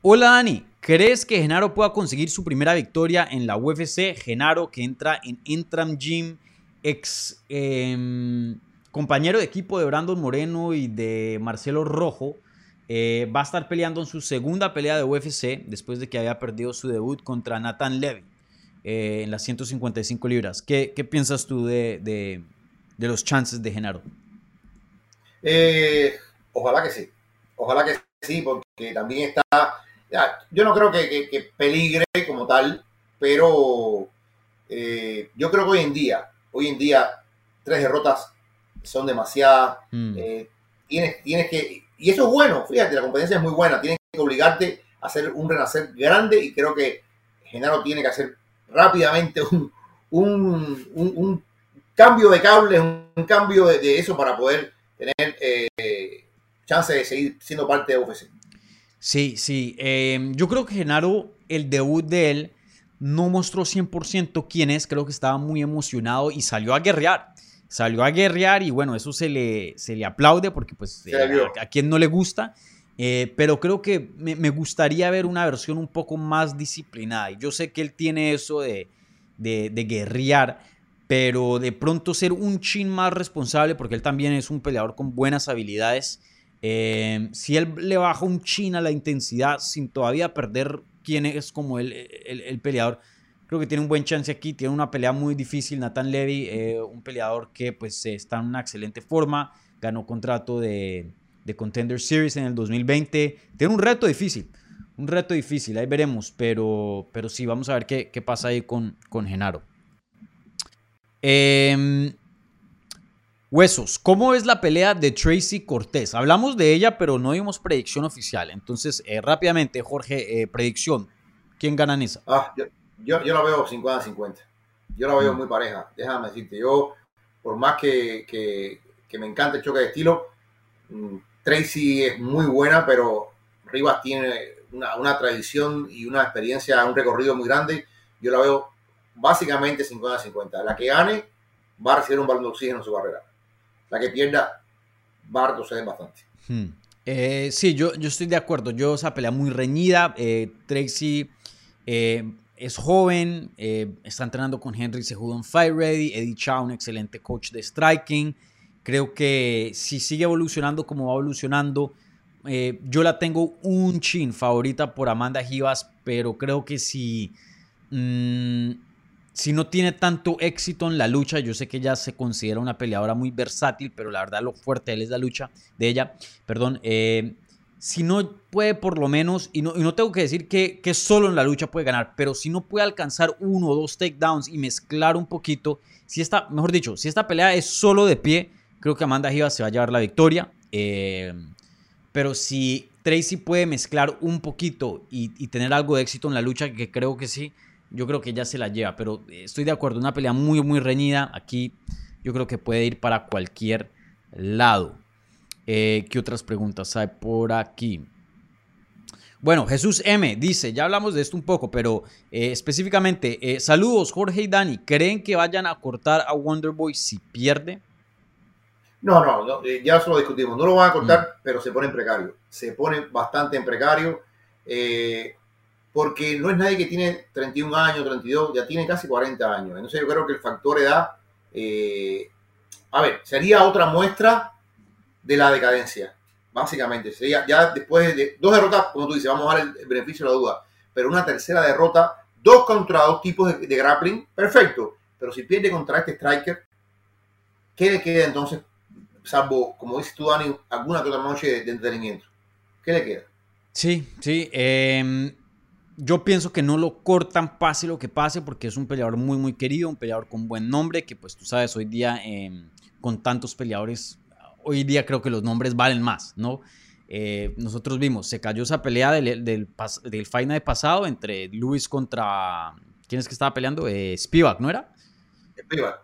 hola Dani, ¿crees que Genaro pueda conseguir su primera victoria en la UFC? Genaro que entra en Intram Gym, ex em, compañero de equipo de Brandon Moreno y de Marcelo Rojo. Eh, va a estar peleando en su segunda pelea de UFC después de que había perdido su debut contra Nathan Levy eh, en las 155 libras. ¿Qué, piensas tú de, los chances de Genaro? Eh, ojalá que sí. Ojalá que sí, porque también está. yo no creo que, peligre como tal, pero yo creo que hoy en día, hoy en día, tres derrotas son demasiadas. Mm. tienes, tienes que y eso es bueno, fíjate, la competencia es muy buena, tienes que obligarte a hacer un renacer grande y creo que Genaro tiene que hacer rápidamente un, cambio de cable, un cambio de, eso para poder tener eh, chance de seguir siendo parte de UFC. Sí, sí. Em, yo creo que Genaro, el debut de él, no mostró 100% quién es. Creo que estaba muy emocionado y salió a guerrear salió a guerrear y bueno, eso se le, se le aplaude porque pues eh, a, quien no le gusta. Eh, pero creo que me, gustaría ver una versión un poco más disciplinada. Y yo sé que él tiene eso de, de, guerrear, pero de pronto ser un chin más responsable, porque él también es un peleador con buenas habilidades. Eh, si él le baja un chin a la intensidad sin todavía perder quién es como el, el peleador, Creo que tiene un buen chance aquí, tiene una pelea muy difícil. Nathan Levy, eh, un peleador que pues está en una excelente forma, ganó contrato de, Contender Series en el 2020. Tiene un reto difícil, un reto difícil, ahí veremos, pero, pero sí, vamos a ver qué, pasa ahí con, con Genaro. Em, huesos, ¿cómo es la pelea de Tracy Cortés? Hablamos de ella, pero no dimos predicción oficial. Entonces, eh, rápidamente, Jorge, eh, predicción. ¿Quién gana en esa? Ah, yo, yo la veo 50-50. Yo la veo mm. muy pareja. Déjame decirte, yo, por más que, que, me encanta el choque de estilo, mm, Tracy es muy buena, pero Rivas tiene una, una, tradición y una experiencia, un recorrido muy grande. Yo la veo básicamente 50-50. La que gane va a recibir un balón de oxígeno en su barrera. La que pierda va a retroceder bastante. Hmm. Eh, sí, yo, yo estoy de acuerdo. Yo esa pelea muy reñida. Eh, Tracy eh, es joven, eh, está entrenando con Henry Cejudo en Fight Ready, Eddie Chow, un excelente coach de striking. Creo que si sigue evolucionando como va evolucionando, eh, yo la tengo un chin favorita por Amanda Givas, pero creo que si, mm, si no tiene tanto éxito en la lucha, yo sé que ella se considera una peleadora muy versátil, pero la verdad lo fuerte de él es la lucha de ella, perdón, eh, si no puede por lo menos, y no, y no tengo que decir que, que, solo en la lucha puede ganar, pero si no puede alcanzar uno o dos takedowns y mezclar un poquito, si esta, mejor dicho, si esta pelea es solo de pie, creo que Amanda Giva se va a llevar la victoria. Eh, pero si Tracy puede mezclar un poquito y, tener algo de éxito en la lucha, que creo que sí, yo creo que ya se la lleva, pero estoy de acuerdo, una pelea muy, muy reñida. Aquí yo creo que puede ir para cualquier lado. Eh, ¿Qué otras preguntas hay por aquí? Bueno, Jesús M dice, ya hablamos de esto un poco, pero eh, específicamente, eh, saludos Jorge y Dani, ¿creen que vayan a cortar a Wonderboy si pierde? No, no, ya eso lo discutimos, no lo van a cortar, mm. pero se pone en precario, se pone bastante en precario, porque no es nadie que tiene 31 años, 32, ya tiene casi 40 años, entonces yo creo que el factor edad, a ver, sería otra muestra de la decadencia, básicamente. Sería ya después de dos derrotas, como tú dices, vamos a dar el, beneficio de la duda, pero una tercera derrota, dos contra dos tipos de, grappling, perfecto. Pero si pierde contra este striker, ¿qué le queda entonces, salvo, como dices tú, Dani, alguna otra noche de, entretenimiento? ¿Qué le queda? Sí, sí. Em, yo pienso que no lo cortan pase lo que pase porque es un peleador muy, muy querido, un peleador con buen nombre, que pues tú sabes, hoy día em, con tantos peleadores hoy día creo que los nombres valen más, ¿no? Eh, nosotros vimos, se cayó esa pelea del, del, del final pasado entre Luis contra. ¿Quién es que estaba peleando? Eh, Spivak, ¿no era? Spivak.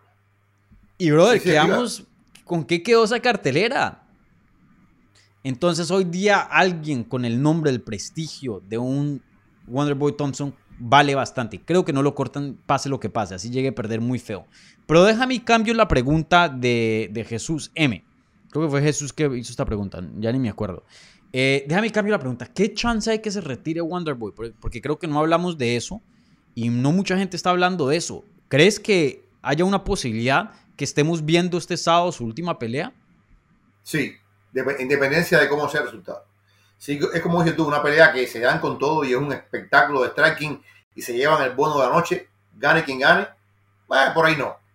Y brother, quedamos. ¿Con qué quedó esa cartelera? Entonces, hoy día alguien con el nombre, el prestigio de un Wonderboy Thompson vale bastante. Creo que no lo cortan, pase lo que pase, así llegue a perder muy feo. Pero déjame cambio la pregunta de, de Jesús M. Creo que fue Jesús que hizo esta pregunta, ya ni me acuerdo. Eh, déjame cambiar la pregunta. ¿Qué chance hay que se retire Wonderboy? Porque creo que no hablamos de eso y no mucha gente está hablando de eso. ¿Crees que haya una posibilidad que estemos viendo este sábado su última pelea? Sí, independencia de cómo sea el resultado. Sí, es como dices tú, una pelea que se dan con todo y es un espectáculo de striking y se llevan el bono de la noche, gane quien gane. Bueno, por ahí no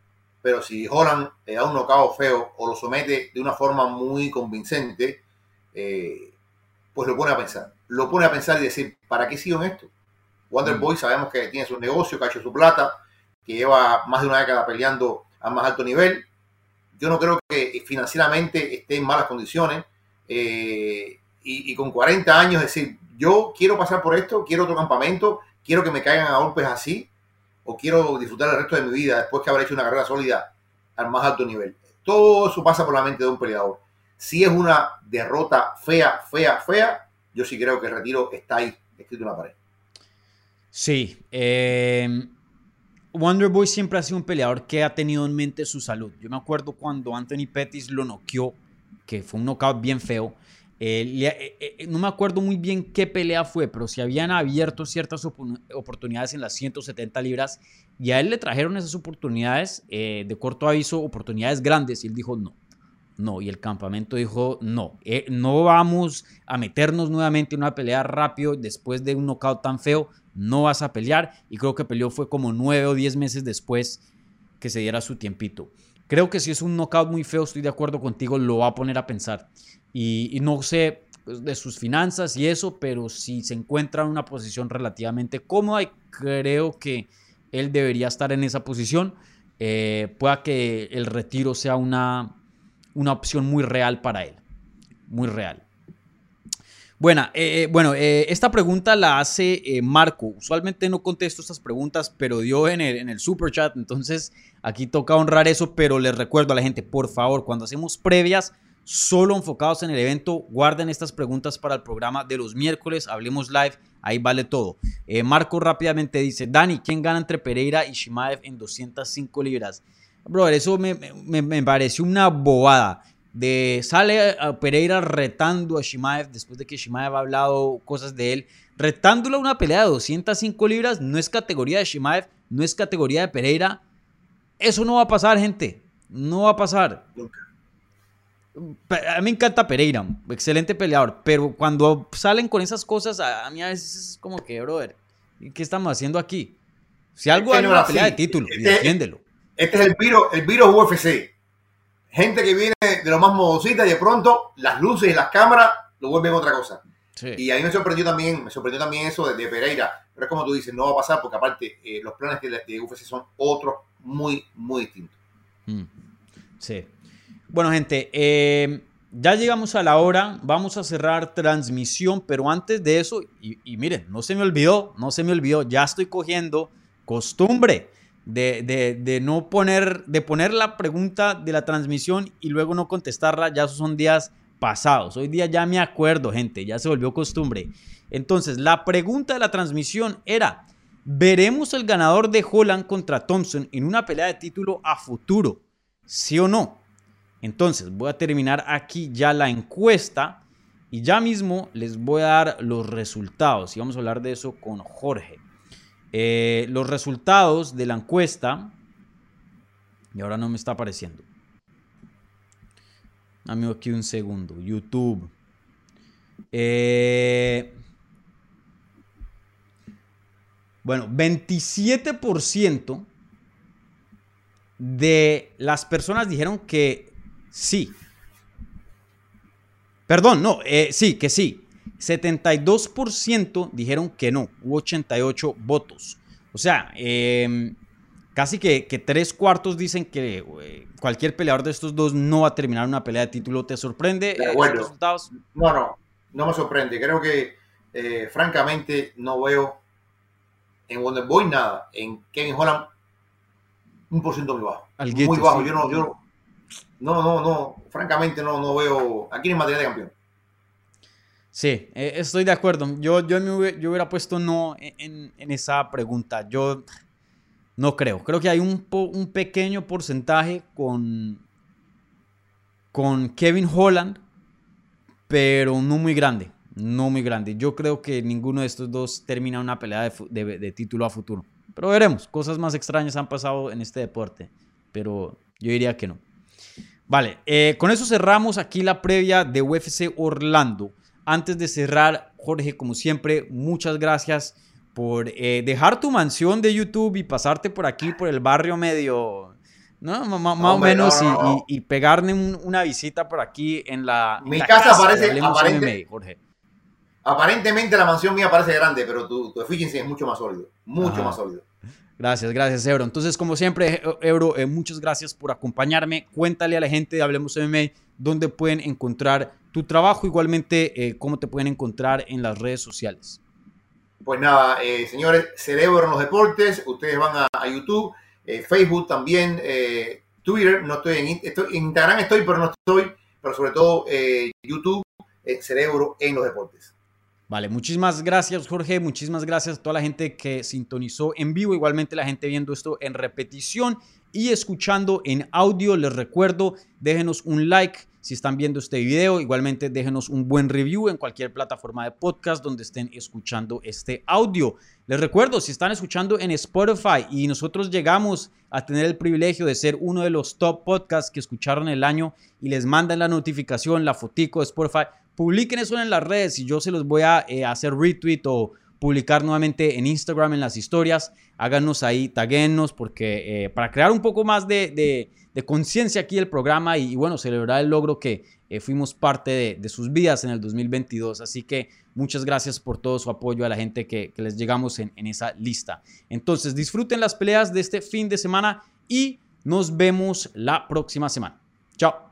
pero si Holland le da un knockout feo o lo somete de una forma muy convincente, eh, pues lo pone a pensar. Lo pone a pensar y decir, ¿para qué sigo en esto? Wonder mm. Boy sabemos que tiene su negocio, que ha hecho su plata, que lleva más de una década peleando a más alto nivel. Yo no creo que financieramente esté en malas condiciones. Eh, y, y, con 40 años decir, yo quiero pasar por esto, quiero otro campamento, quiero que me caigan a golpes así, o quiero disfrutar el resto de mi vida después que habré hecho una carrera sólida al más alto nivel. Todo eso pasa por la mente de un peleador. Si es una derrota fea, fea, fea, yo sí creo que el retiro está ahí, escrito en la pared. Sí. Eh, Wonderboy siempre ha sido un peleador que ha tenido en mente su salud. Yo me acuerdo cuando Anthony Pettis lo noqueó, que fue un knockout bien feo. Eh, eh, eh, no me acuerdo muy bien qué pelea fue, pero si habían abierto ciertas oportunidades en las 170 libras y a él le trajeron esas oportunidades de corto aviso, oportunidades grandes, y él dijo no. No, y el campamento dijo no, no vamos a meternos nuevamente en una pelea rápido después de un knockout tan feo, no vas a pelear. Y creo que peleó fue como nueve o diez meses después que se diera su tiempito. Creo que si es un knockout muy feo, estoy de acuerdo contigo, lo va a poner a pensar y, no sé pues, de sus finanzas y eso, pero si se encuentra en una posición relativamente cómoda y creo que él debería estar en esa posición, eh, pueda que el retiro sea una, una opción muy real para él, muy real. Bueno, eh, bueno eh, esta pregunta la hace Marco. Usualmente no contesto estas preguntas, pero dio en el, super chat. Entonces aquí toca honrar eso, pero les recuerdo a la gente, por favor, cuando hacemos previas, solo enfocados en el evento. Guarden estas preguntas para el programa de los miércoles. Hablemos live. Ahí vale todo. Eh, Marco rápidamente dice, Dani, ¿quién gana entre Pereira y Shimaev en 205 libras? Brother, eso me, me, pareció una bobada. De, sale a Pereira retando a Shimaev después de que Shimaev ha hablado cosas de él. Retándolo a una pelea de 205 libras no es categoría de Shimaev, no es categoría de Pereira. Eso no va a pasar, gente. No va a pasar. A mí me encanta Pereira, excelente peleador, pero cuando salen con esas cosas, a, mí a veces es como que, brother, ¿qué estamos haciendo aquí? Si algo hay una pelea de título, este, defiéndelo. Este es el virus, el virus UFC. Gente que viene de lo más modosita y de pronto las luces y las cámaras lo vuelven otra cosa. Y ahí me sorprendió también, me sorprendió también eso de, Pereira. Pero es como tú dices, no va a pasar porque aparte eh, los planes de, UFC son otros muy, muy distintos. Mm. Sí. Bueno, gente, eh, ya llegamos a la hora, vamos a cerrar transmisión, pero antes de eso, y, miren, no se me olvidó, no se me olvidó, ya estoy cogiendo costumbre de, no poner, de poner la pregunta de la transmisión y luego no contestarla, ya son días pasados. Hoy día ya me acuerdo, gente, ya se volvió costumbre. Entonces, la pregunta de la transmisión era, ¿veremos el ganador de Holland contra Thompson en una pelea de título a futuro? ¿Sí o no? Entonces, voy a terminar aquí ya la encuesta y ya mismo les voy a dar los resultados y vamos a hablar de eso con Jorge. Eh, los resultados de la encuesta, y ahora no me está apareciendo. Dame aquí un segundo. YouTube. Eh, bueno, 27% de las personas dijeron que sí. Perdón, no, eh, sí, que sí. 72% dijeron que no, hubo 88 votos. O sea, em, casi que, tres cuartos dicen que eh, cualquier peleador de estos dos no va a terminar una pelea de título. ¿Te sorprende eh, los resultados? No, no, no me sorprende. Creo que, eh, francamente, no veo en Wonderboy nada. En Kevin Holland, un por ciento muy bajo. muy bajo. Yo no, yo no, no, no, francamente no, no veo. Aquí en materia de campeón. Sí, eh, estoy de acuerdo. Yo, yo, me hubiera, yo hubiera puesto no en, esa pregunta. Yo no creo. Creo que hay un, un pequeño porcentaje con, con Kevin Holland, pero no muy grande. No muy grande. Yo creo que ninguno de estos dos termina una pelea de, título a futuro. Pero veremos. Cosas más extrañas han pasado en este deporte. Pero yo diría que no. Vale, eh, con eso cerramos aquí la previa de UFC Orlando. Antes de cerrar, Jorge, como siempre, muchas gracias por eh, dejar tu mansión de YouTube y pasarte por aquí, por el barrio medio, ¿no? más o menos, y, pegarme una visita por aquí en la. Mi casa, parece. Jorge. Aparentemente la mansión mía parece grande, pero tu, tu es mucho más sólido. Mucho más sólido. Gracias, gracias, Euro. Entonces, como siempre, Euro, eh, muchas gracias por acompañarme. Cuéntale a la gente de Hablemos MMA dónde pueden encontrar tu trabajo, igualmente eh, cómo te pueden encontrar en las redes sociales. Pues nada, eh, señores, Cerebro en los Deportes, ustedes van a, YouTube, eh, Facebook también, Twitter, no estoy en, estoy en, Instagram, estoy, pero no estoy, pero sobre todo YouTube, Cerebro en los Deportes. Vale, muchísimas gracias Jorge, muchísimas gracias a toda la gente que sintonizó en vivo, igualmente la gente viendo esto en repetición y escuchando en audio. Les recuerdo, déjenos un like si están viendo este video. Igualmente déjenos un buen review en cualquier plataforma de podcast donde estén escuchando este audio. Les recuerdo, si están escuchando en Spotify y nosotros llegamos a tener el privilegio de ser uno de los top podcasts que escucharon el año y les mandan la notificación, la fotico de Spotify, publiquen eso en las redes y yo se los voy a eh, hacer retweet o publicar nuevamente en Instagram en las historias. Háganos ahí, taguenos, porque eh, para crear un poco más de, conciencia aquí del programa y, bueno, celebrar el logro que eh, fuimos parte de, sus vidas en el 2022. Así que muchas gracias por todo su apoyo a la gente que, les llegamos en esa lista. Entonces, disfruten las peleas de este fin de semana y nos vemos la próxima semana. Chao.